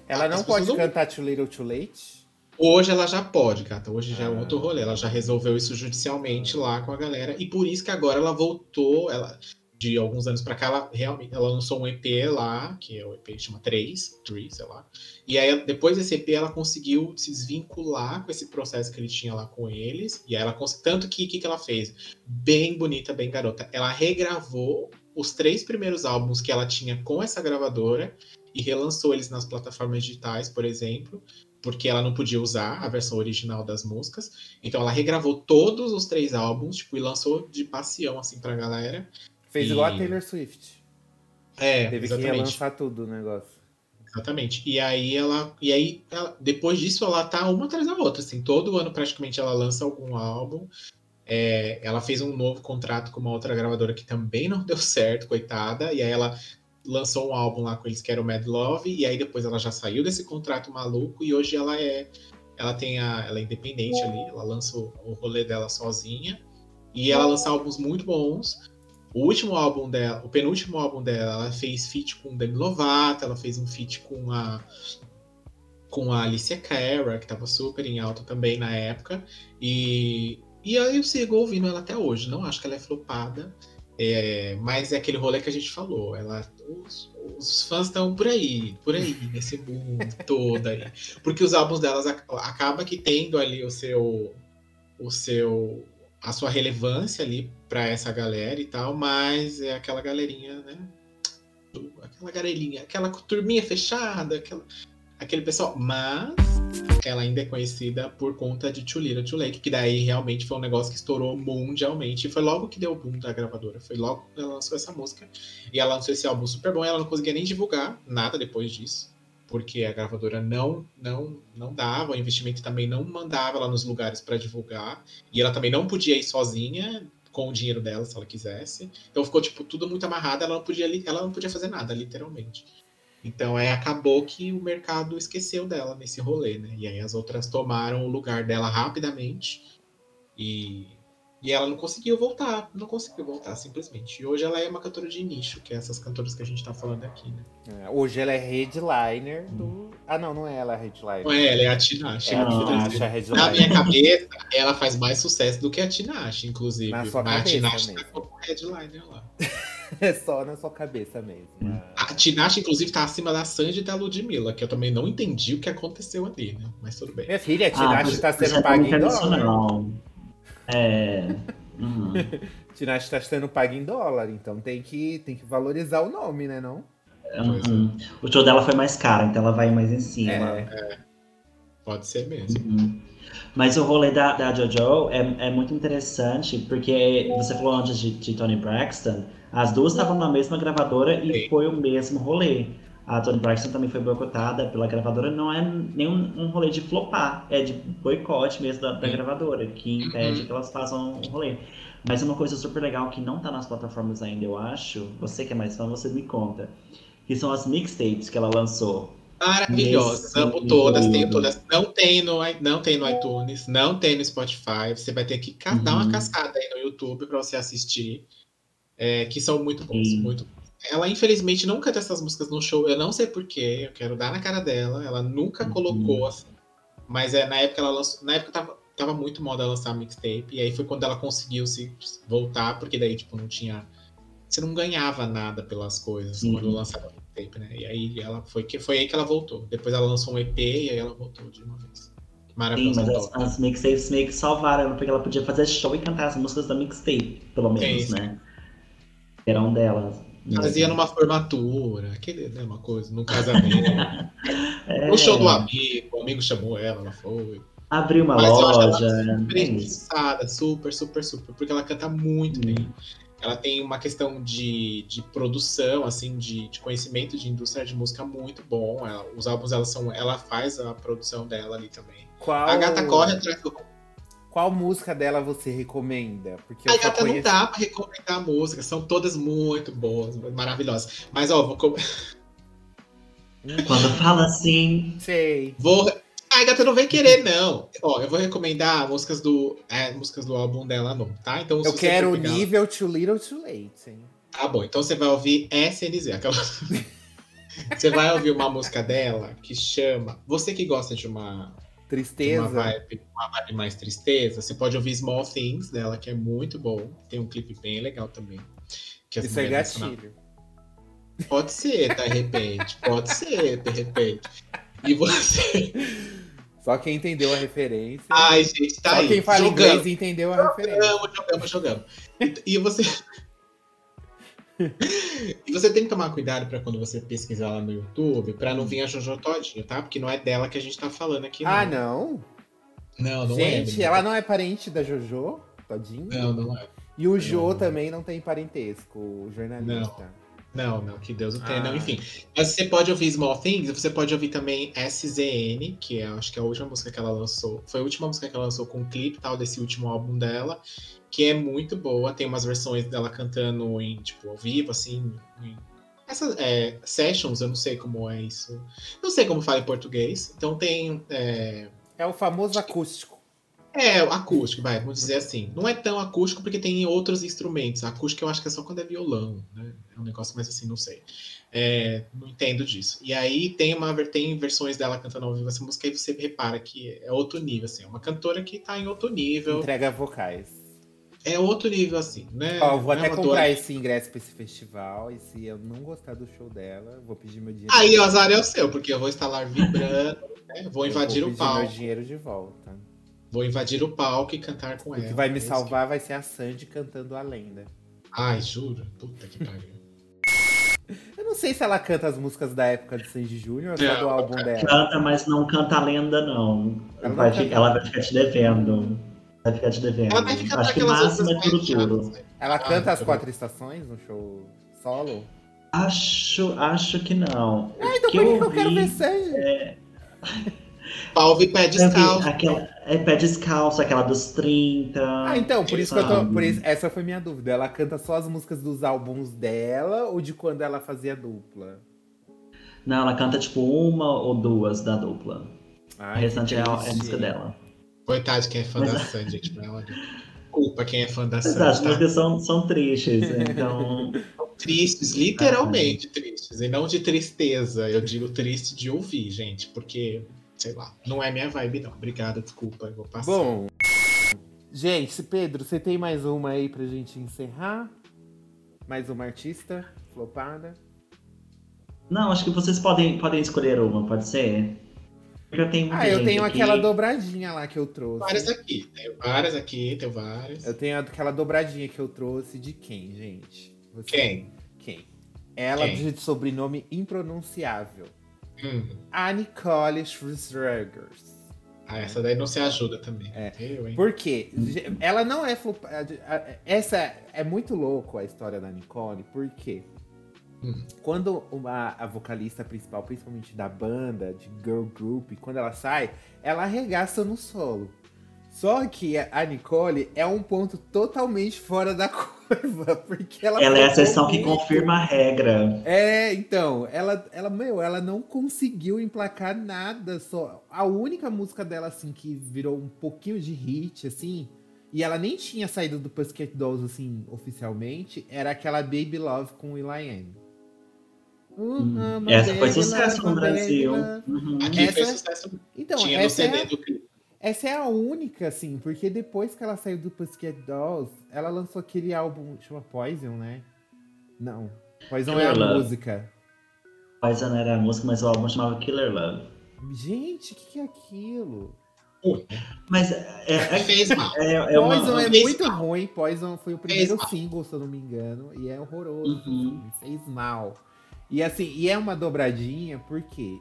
Ela não pode não... cantar Too Little Too Late? Hoje ela já pode, gata. Hoje já ah. é um outro ah. rolê. Ela já resolveu isso judicialmente lá com a galera. E por isso que agora ela voltou. Ela, de alguns anos pra cá, ela realmente ela lançou um EP lá, que é o EP chama 3, 3, sei lá. E aí, depois desse EP, ela conseguiu se desvincular com esse processo que ele tinha lá com eles. E ela Tanto que o que, que ela fez? Bem bonita, bem garota. Ela regravou os três primeiros álbuns que ela tinha com essa gravadora e relançou eles nas plataformas digitais, por exemplo, porque ela não podia usar a versão original das músicas. Então ela regravou todos os três álbuns, tipo, e lançou de passeão assim pra galera. Fez e... igual a Taylor Swift. É, Teve exatamente. que relançar tudo o negócio. Exatamente. E aí ela. E aí, ela, depois disso, ela tá uma atrás da outra. Assim, todo ano praticamente ela lança algum álbum. É, ela fez um novo contrato com uma outra gravadora que também não deu certo, coitada. E aí ela lançou um álbum lá com eles que era o Mad Love. E aí depois ela já saiu desse contrato maluco e hoje ela é. Ela tem a. Ela é independente ali, ela lança o, o rolê dela sozinha. E ela lança álbuns muito bons. O último álbum dela, o penúltimo álbum dela, ela fez feat com Demi Lovato, ela fez um feat com a com a Alicia Cara, que tava super em alta também na época. E e aí eu sigo ouvindo ela até hoje. Não acho que ela é flopada. É, mas é aquele rolê que a gente falou. Ela, os, os fãs estão por aí, por aí, nesse mundo todo aí. Porque os álbuns delas acaba que tendo ali o seu. O seu. A sua relevância ali para essa galera e tal, mas é aquela galerinha, né? Aquela galerinha, aquela turminha fechada, aquela, aquele pessoal. Mas ela ainda é conhecida por conta de Too Little Too Late, que daí realmente foi um negócio que estourou mundialmente. E foi logo que deu o boom da gravadora. Foi logo que ela lançou essa música. E ela lançou esse álbum super bom ela não conseguia nem divulgar nada depois disso. Porque a gravadora não não não dava, o investimento também não mandava ela nos lugares para divulgar. E ela também não podia ir sozinha com o dinheiro dela, se ela quisesse. Então ficou tipo tudo muito amarrado, ela não podia ela não podia fazer nada, literalmente. Então é, acabou que o mercado esqueceu dela nesse rolê, né? E aí as outras tomaram o lugar dela rapidamente e, e ela não conseguiu voltar, não conseguiu voltar simplesmente. E hoje ela é uma cantora de nicho, que é essas cantoras que a gente tá falando aqui, né? É, hoje ela é headliner do. Ah, não, não é ela a headliner. Não é, ela é a Tinashe. É a Tinashe, a headliner. Na minha cabeça, ela faz mais sucesso do que a Tinashe, inclusive. Na sua a Tinashe tá como headliner lá. É só na sua cabeça mesmo. Hum. A Tinashe, inclusive, tá acima da Sandy e da Ludmilla, que eu também não entendi o que aconteceu ali, né? Mas tudo bem. Minha filha, a Tinashe ah, tá sendo paga em dólar. É. Uhum. Tinashe tá sendo paga em dólar, então tem que, tem que valorizar o nome, né, não? Uhum. O show dela foi mais caro, então ela vai mais em cima. É. é. Pode ser mesmo. Uhum. Mas o rolê da, da JoJo é, é muito interessante, porque você falou antes de, de Tony Braxton, as duas estavam na mesma gravadora e Sim. foi o mesmo rolê. A Tony Braxton também foi boicotada pela gravadora, não é nenhum um rolê de flopar, é de boicote mesmo da, da gravadora, que impede uhum. que elas façam um rolê. Mas uma coisa super legal que não tá nas plataformas ainda, eu acho, você que é mais fã, você me conta, que são as mixtapes que ela lançou. Maravilhosas, amo todas, tenho todas. Não tem, no, não tem no iTunes, não tem no Spotify. Você vai ter que uhum. dar uma uhum. caçada aí no YouTube para você assistir é, que são muito bons, Sim. muito Ela, infelizmente, nunca canta essas músicas no show, eu não sei porquê, eu quero dar na cara dela, ela nunca uhum. colocou, assim. Mas é, na época ela lançou, na época tava, tava muito moda lançar mixtape, e aí foi quando ela conseguiu se voltar, porque daí, tipo, não tinha você não ganhava nada pelas coisas Sim. quando lançava o tape, né? E aí ela foi que foi aí que ela voltou. Depois ela lançou um EP e aí ela voltou de uma vez. Sim, Maravilhosa. mas as, as mixtapes meio que salvaram ela, porque ela podia fazer show e cantar as músicas da mixtape, pelo menos, Sim. né? Era um delas. Fazia numa formatura, aquele, né, uma coisa, num casamento. É, no show do amigo, o amigo chamou ela, ela foi. Abriu uma Mas eu acho ela loja. super super, super, super, porque ela canta muito bem. Ela tem uma questão de, de produção, assim, de, de conhecimento de indústria de música muito bom. Ela- os álbuns dela são. Ela faz a produção dela ali também. Qual, A gata corre atrás do. Qual música dela você recomenda? Porque A eu só gata não conheço... dá pra recomendar a música, são todas muito boas, maravilhosas. Mas, ó, vou. com- Quando fala assim. Sei. vou... Ai, gata, não vem querer, não. Ó, eu vou recomendar músicas do, é, músicas do álbum dela, não, tá? Então, Eu você quero o pegar- nível Too Little Too Late. hein? Tá bom, então você vai ouvir SNZ. Aquela... você vai ouvir uma música dela que chama. Você que gosta de uma, Tristeza. uma, vibe, uma vibe mais tristeza, você pode ouvir Small Things dela, que é muito bom. Tem um clipe bem legal também. Que Isso é gatilho. Pode ser, de repente. Pode ser, de repente. E você. Só quem entendeu a referência. Ai, gente, tá Só aí. quem fala jogando. inglês entendeu a referência. Jogamos, jogamos, jogamos. E você. E você tem que tomar cuidado para quando você pesquisar lá no YouTube, para não vir a Jojo Todinho, tá? Porque não é dela que a gente tá falando aqui. Ah, não? Não, não é. Gente, ela não é parente da Jojo, todinho? Não, não é. E o Jo Não. também não tem parentesco, o jornalista. Não, não, que Deus o tenha. Ah. Não, enfim. Mas você pode ouvir Small Things, você pode ouvir também SZN, que é, acho que é a última música que ela lançou. Foi a última música que ela lançou com um clipe tal, desse último álbum dela, que é muito boa. Tem umas versões dela cantando em, tipo, ao vivo, assim. Em... Essas é, sessions, eu não sei como é isso. Não sei como fala em português. Então tem. É, É o famoso acústico. é, acústico, vai, vamos dizer assim. Não é tão acústico porque tem outros instrumentos. Acústico eu acho que é só quando é violão, né? É um negócio mais assim, não sei. É, não entendo disso. E aí tem uma tem versões dela cantando ao vivo essa música e você repara que é outro nível, assim. É uma cantora que tá em outro nível. Entrega vocais. É outro nível, assim, né? Ó, eu vou é até comprar dor- esse ingresso pra esse festival. E se eu não gostar do show dela, vou pedir meu dinheiro. Aí o azar é o seu, porque eu vou estar lá vibrando, né? vou Eu invadir vou o pedir meu palco. dinheiro de volta. Vou invadir o palco e cantar com O ela. que vai me É salvar vai ser a Sandy cantando a lenda. que- Ai, juro? Puta que pariu. Eu não sei se ela canta as músicas da época de Sandy Júnior ou só do álbum dela. Canta, mas não canta a lenda, não. Ela não vai, canta. fi- ela vai ficar te devendo. Vai ficar te devendo. Ela deve cantar Acho que o aquelas máximo é tudo tudo. né? Ela Ah, canta as tá quatro estações no show solo? Acho, acho que não. Ah, então que por que eu que eu quero vi- ver Sandy? Palve pé descalço. aquela, é pé descalço, aquela dos 30. Ah, então, por isso que eu tô. sabe? Por isso, essa foi minha dúvida. Ela canta só as músicas dos álbuns dela ou de quando ela fazia dupla? Não, ela canta tipo uma ou duas da dupla. Ai, a restante é a, é música dela. Coitado quem é fã Mas- da Sandy, gente. pra ela. Culpa quem é fã da Sandy. as Tá? músicas são, são tristes, então. Tristes, literalmente tristes. E não de tristeza. Eu digo triste de ouvir, gente. Porque, sei lá, não é minha vibe, não. Obrigada, desculpa, eu vou passar. Bom. Gente, Pedro, você tem mais uma aí pra gente encerrar? Mais uma artista flopada? Não, acho que vocês podem, podem escolher uma, pode ser? Porque eu tenho muita Ah, eu tenho aqui. aquela dobradinha lá que eu trouxe. várias aqui. Tem várias aqui, tem várias. Eu tenho aquela dobradinha que eu trouxe de quem, gente? Você- Quem? Quem? Ela Quem? de sobrenome impronunciável. Hum. A Nicole Schwarzenegger. Ah, essa daí não se ajuda também. É. Eu, hein? Por quê? Ge- Ela não é. Essa é muito louco a história da Nicole, porque Hum. quando uma, a vocalista principal, principalmente da banda, de girl group, quando ela sai, ela arregaça no solo. Só que a Nicole é um ponto totalmente fora da curva, porque ela. Ela é a exceção que confirma a regra. É, então, ela, ela, meu, ela não conseguiu emplacar nada, só a única música dela, assim, que virou um pouquinho de hit, assim, e ela nem tinha saído do Pussycat Dolls, assim, oficialmente, era aquela Baby Love com Will.i.am. Hum. Uh, my Essa foi sucesso no Brasil. Uhum. Aqui Essa- fez sucesso. Então, Tinha no essa é, CD a, do clipe. essa é a única, assim, porque depois que ela saiu do Pussycat Dolls, ela lançou aquele álbum, chama Poison, né? Não. Poison é a Killer Love. música. Poison era a música, mas o álbum chamava Killer Love. Gente, o que, que é aquilo? Mas é, é, Fez mal. é, é uma. Poison é fez muito mal. ruim. Poison foi o primeiro single, se eu não me engano. E é horroroso. Uhum. assim, fez mal. E assim, e é uma dobradinha porque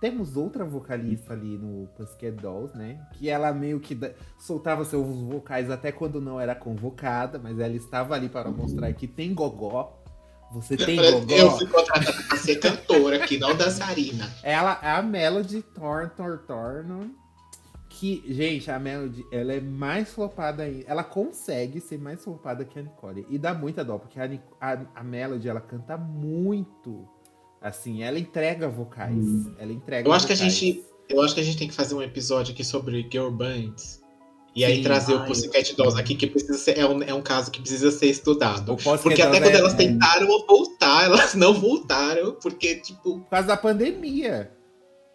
temos outra vocalista ali no Pussycat Dolls, né? Que ela meio que soltava seus vocais até quando não era convocada, mas ela estava ali para mostrar que tem gogó. Você tem Eu gogó. fui contratada pra ser cantora aqui, não dançarina. Ela é a Melody Torn Torn Torn. Que, gente, a Melody, ela é mais flopada ainda. Ela consegue ser mais flopada que a Nicole. E dá muita dó, porque a, a, a Melody, ela canta muito. Assim, ela entrega vocais. Hum. Ela entrega Eu acho que a vocais. gente- Eu acho que a gente tem que fazer um episódio aqui sobre girl bands. E aí Sim. trazer o Ai, Pussycat Dolls aqui, que precisa ser, é, um, é um caso que precisa ser estudado. O Porque até quando é- elas tentaram voltar, elas não voltaram, porque, tipo, Por causa da pandemia.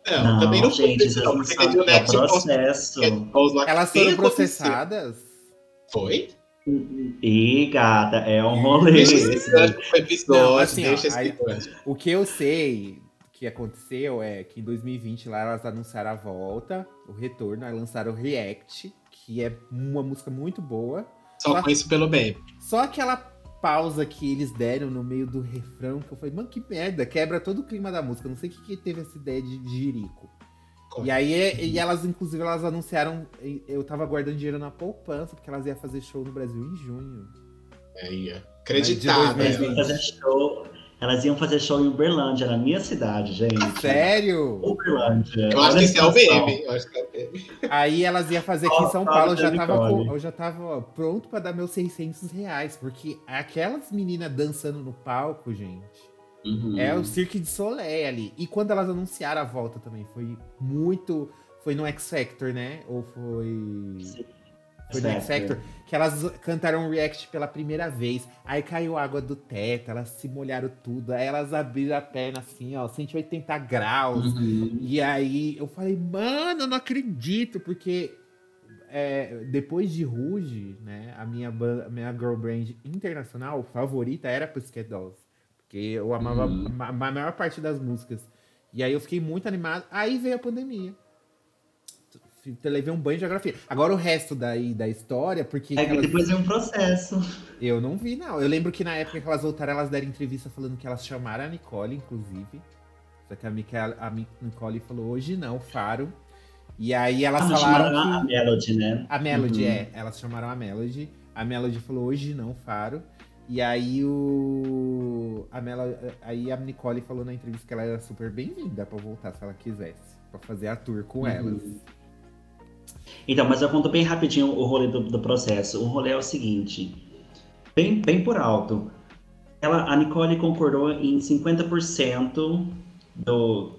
Não, Não, também não foi gente, isso, vocês não, não porque sabem teve o que é processo. Lá que Elas foram processadas. Foi? E gata, é um rolê. Não, assim, ó, deixa esse aí-. O que eu sei que aconteceu é que em 2020 lá elas anunciaram a volta, o retorno, aí lançaram o React, que é uma música muito boa. Só conheço pelo meme. Só aquela pausa que eles deram no meio do refrão, que eu falei, mano, que merda, quebra todo o clima da música. Não sei o que, que teve essa ideia de jirico. E aí, e elas, inclusive, elas anunciaram. Eu tava guardando dinheiro na poupança, porque elas iam fazer show no Brasil em junho. Acreditável. de Elas iam fazer show. Elas iam fazer show em Uberlândia, na minha cidade, gente. Sério? Uberlândia. Eu acho que isso é o que é. Aí elas iam fazer aqui em São Paulo, eu já tava, com- eu já tava pronto pra dar meus 600 reais, porque aquelas meninas dançando no palco, gente, Uhum. é o Cirque de Soleil ali. E quando elas anunciaram a volta também, foi muito. Foi no X Factor, né? Ou foi. Sim. X Factor. Que elas cantaram react pela primeira vez. Aí caiu água do teto, elas se molharam tudo. Aí elas abriram a perna assim, ó, 180 graus. Uhum. E aí eu falei, mano, eu não acredito, porque é, depois de Rouge, né, a minha, a minha girl brand internacional favorita era Pussycat Dolls. Porque eu amava Uhum. ma- a maior parte das músicas. E aí eu fiquei muito animado. Aí veio a pandemia. Levei um banho de geografia. Agora o resto daí da história, porque É que elas- depois é um processo. eu não vi, não. Eu lembro que na época que elas voltaram, elas deram entrevista falando que elas chamaram a Nicole, inclusive. Só que a, a Nicole falou, hoje não, Faro. E aí elas Ah, falaram chamaram a que... Melody, né? A Melody, Uhum. é. Elas chamaram a Melody. A Melody falou, hoje não, Faro. E aí o... A Melody, aí a Nicole falou na entrevista que ela era super bem-vinda pra voltar, se ela quisesse. Pra fazer a tour com Uhum. elas. Então, mas eu conto bem rapidinho o rolê do, do processo. O rolê é o seguinte, bem, bem por alto. Ela, a Nicole concordou em 50% do,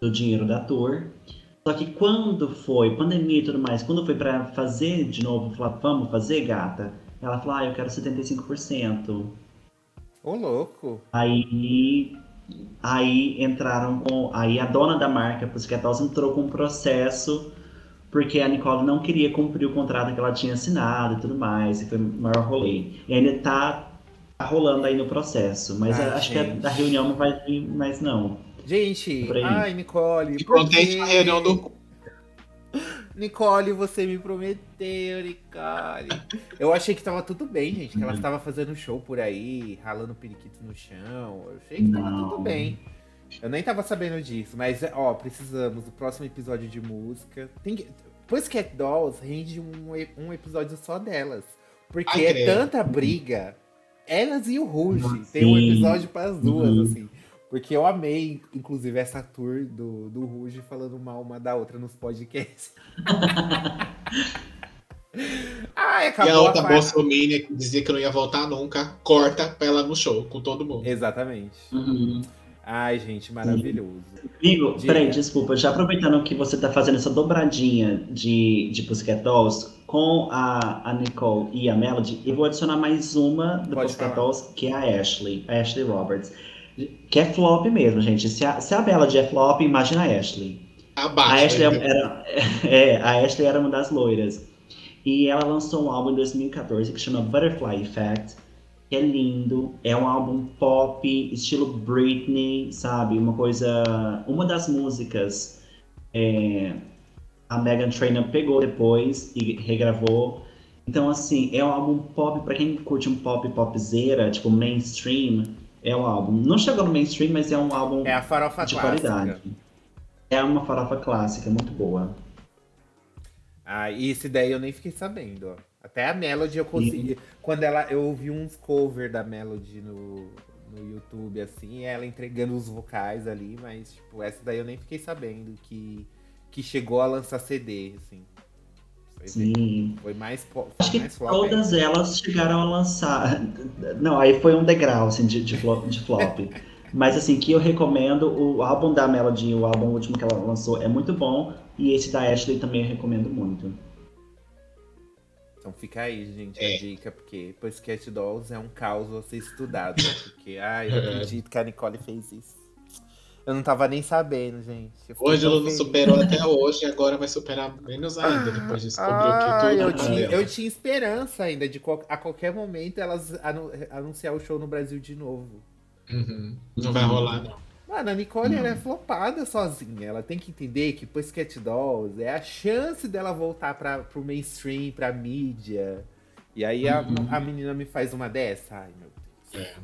do dinheiro da tour. Só que quando foi, pandemia e tudo mais, quando foi pra fazer de novo, falar, vamos fazer, gata? Ela falou, ah, eu quero 75%. Ô, louco! Aí, aí entraram com. Aí a dona da marca, Pussycat Dolls, entrou com um processo porque a Nicole não queria cumprir o contrato que ela tinha assinado e tudo mais, e foi o maior rolê. E ainda tá, tá rolando aí no processo, mas Ai, acho que a, gente. da reunião não vai vir mais não. Gente, aí. ai, Nicole, E por contente quê? na reunião do. Nicole, você me prometeu, Nicole. Eu achei que tava tudo bem, gente. Que ela estava fazendo show por aí, ralando periquito no chão. Eu achei que tava Não. tudo bem. Eu nem tava sabendo disso, mas ó, precisamos do próximo episódio de música. Tem que... Pussycat Dolls rende um, e- um episódio só delas. Porque Ai, é credo. tanta briga. Elas e o Rouge. Tem um episódio para as duas, Uhum. assim. Porque eu amei, inclusive, essa tour do, do Rouge falando mal uma da outra nos podcasts. Ai, E acabou a outra bolsominion que dizia que não ia voltar nunca, corta pra ela no show com todo mundo. Exatamente. Uhum. Ai, gente, maravilhoso. Amigo, Diga. peraí, desculpa, já aproveitando que você tá fazendo essa dobradinha de, de Pussycat Dolls com a, a Nicole e a Melody, eu vou adicionar mais uma do Pode Pussycat falar. Dolls, que é a Ashley, a Ashley Roberts. Que é flop mesmo, gente. Se a, se a Melody é flop, imagina a Ashley. Abaixo. A Ashley né? era, é, a Ashley era uma das loiras. E ela lançou um álbum em 2014 que chama Butterfly Effect. Que é lindo. É um álbum pop, estilo Britney, sabe? Uma coisa. Uma das músicas é, a Megan Trainor pegou depois e regravou. Então, assim, é um álbum pop, pra quem curte um pop popzera, tipo mainstream, é um álbum. Não chegou no mainstream, mas é um álbum É a farofa de clássica. qualidade. É uma farofa clássica, muito boa. Ah, e esse daí eu nem fiquei sabendo, ó. Até a Melody eu consegui. Quando ela. Eu ouvi uns cover da Melody no, no YouTube, assim, ela entregando os vocais ali, mas, tipo, essa daí eu nem fiquei sabendo que, que chegou a lançar CD, assim. Foi, Sim. foi mais, po- Acho foi que mais flop. todas elas chegaram a lançar. Não, aí foi um degrau assim, de, de, flop, de flop. Mas assim, que eu recomendo, o álbum da Melody, o álbum último que ela lançou, é muito bom. E esse da Ashley também eu recomendo muito. Então fica aí, gente, É. a dica, porque Pussycat Dolls é um caos a ser estudado, né? Porque, ai, eu acredito que a Nicole fez isso. Eu não tava nem sabendo, gente. Hoje ela não superou até hoje agora vai superar menos ainda, depois de descobrir Ah, que tudo eu é tinha, eu tinha esperança ainda de a qualquer momento elas anu- anunciar o show no Brasil de novo. Uhum. Não vai rolar, não. Mano, a Nicole ela é flopada sozinha. Ela tem que entender que Pussycat Dolls é a chance dela voltar pra, pro mainstream, pra mídia. E aí a, Uhum. a menina me faz uma dessa. Ai, meu Deus. É.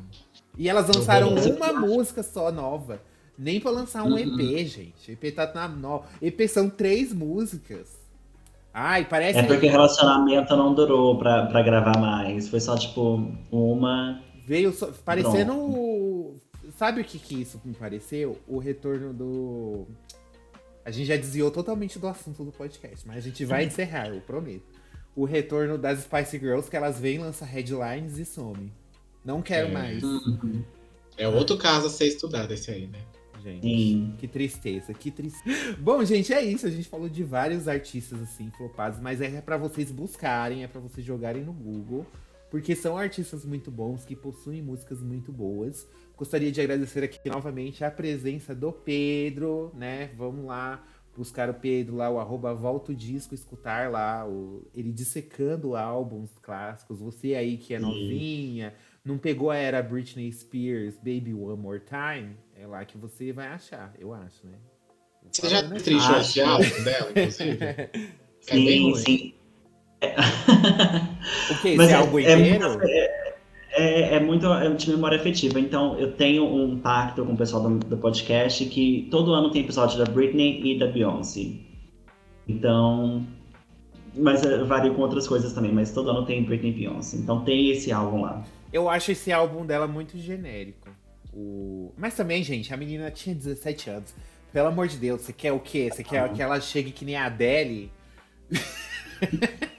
E elas lançaram uma música só nova. Nem pra lançar um EP, gente. EP tá na no... EP são três músicas. Ai, parece. É porque o relacionamento não durou pra, pra gravar mais. Foi só, tipo, uma. Veio só- parecendo. Sabe o que, que isso me pareceu? O retorno do. A gente já desviou totalmente do assunto do podcast, mas a gente vai encerrar, eu prometo. O retorno das Spice Girls, que elas vêm, lançam headlines e some. Não quero É. mais. É outro caso a ser estudado esse aí, né? Gente, Sim. que tristeza, que tristeza. Bom, gente, é isso. A gente falou de vários artistas assim, flopados, mas é pra vocês buscarem, é pra vocês jogarem no Google, porque são artistas muito bons que possuem músicas muito boas. Gostaria de agradecer aqui novamente a presença do Pedro, né? Vamos lá buscar o Pedro lá, o arroba volta o disco, escutar lá o, ele dissecando álbuns clássicos. Você aí que é Sim. novinha, não pegou a era Britney Spears, Baby One More Time, é lá que você vai achar, eu acho, né? Você já Acho. esse álbum dela, inclusive? É bem Sim, sim. O que? Mas é- álbum é inteiro? muito- É, é muito é de memória afetiva. Então, eu tenho um pacto com o pessoal do, do podcast que todo ano tem episódio da Britney e da Beyoncé. Então. Mas é, varia com outras coisas também, mas todo ano tem Britney e Beyoncé. Então tem esse álbum lá. Eu acho esse álbum dela muito genérico. O... Mas também, gente, a menina tinha 17 anos. Pelo amor de Deus, você quer o quê? Você quer que ela chegue que nem a Adele?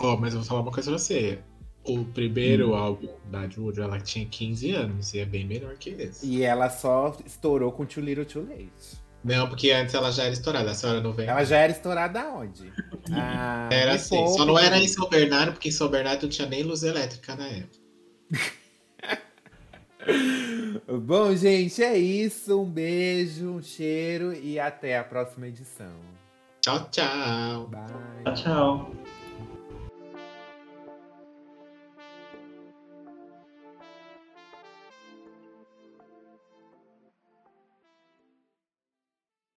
Ó, mas eu vou falar uma coisa pra você. O primeiro álbum da Juju, ela tinha 15 anos e é bem melhor que esse. E ela só estourou com Too Little Too Late. Não, porque antes ela já era estourada, a senhora não vem. Ela já era estourada aonde? Ah, Era assim, poupe, só não era em. São Bernardo, porque em São Bernardo não tinha nem luz elétrica na época. Bom, gente, é isso. Um beijo, um cheiro e até a próxima edição. Tchau, tchau. Bye. Tchau, tchau.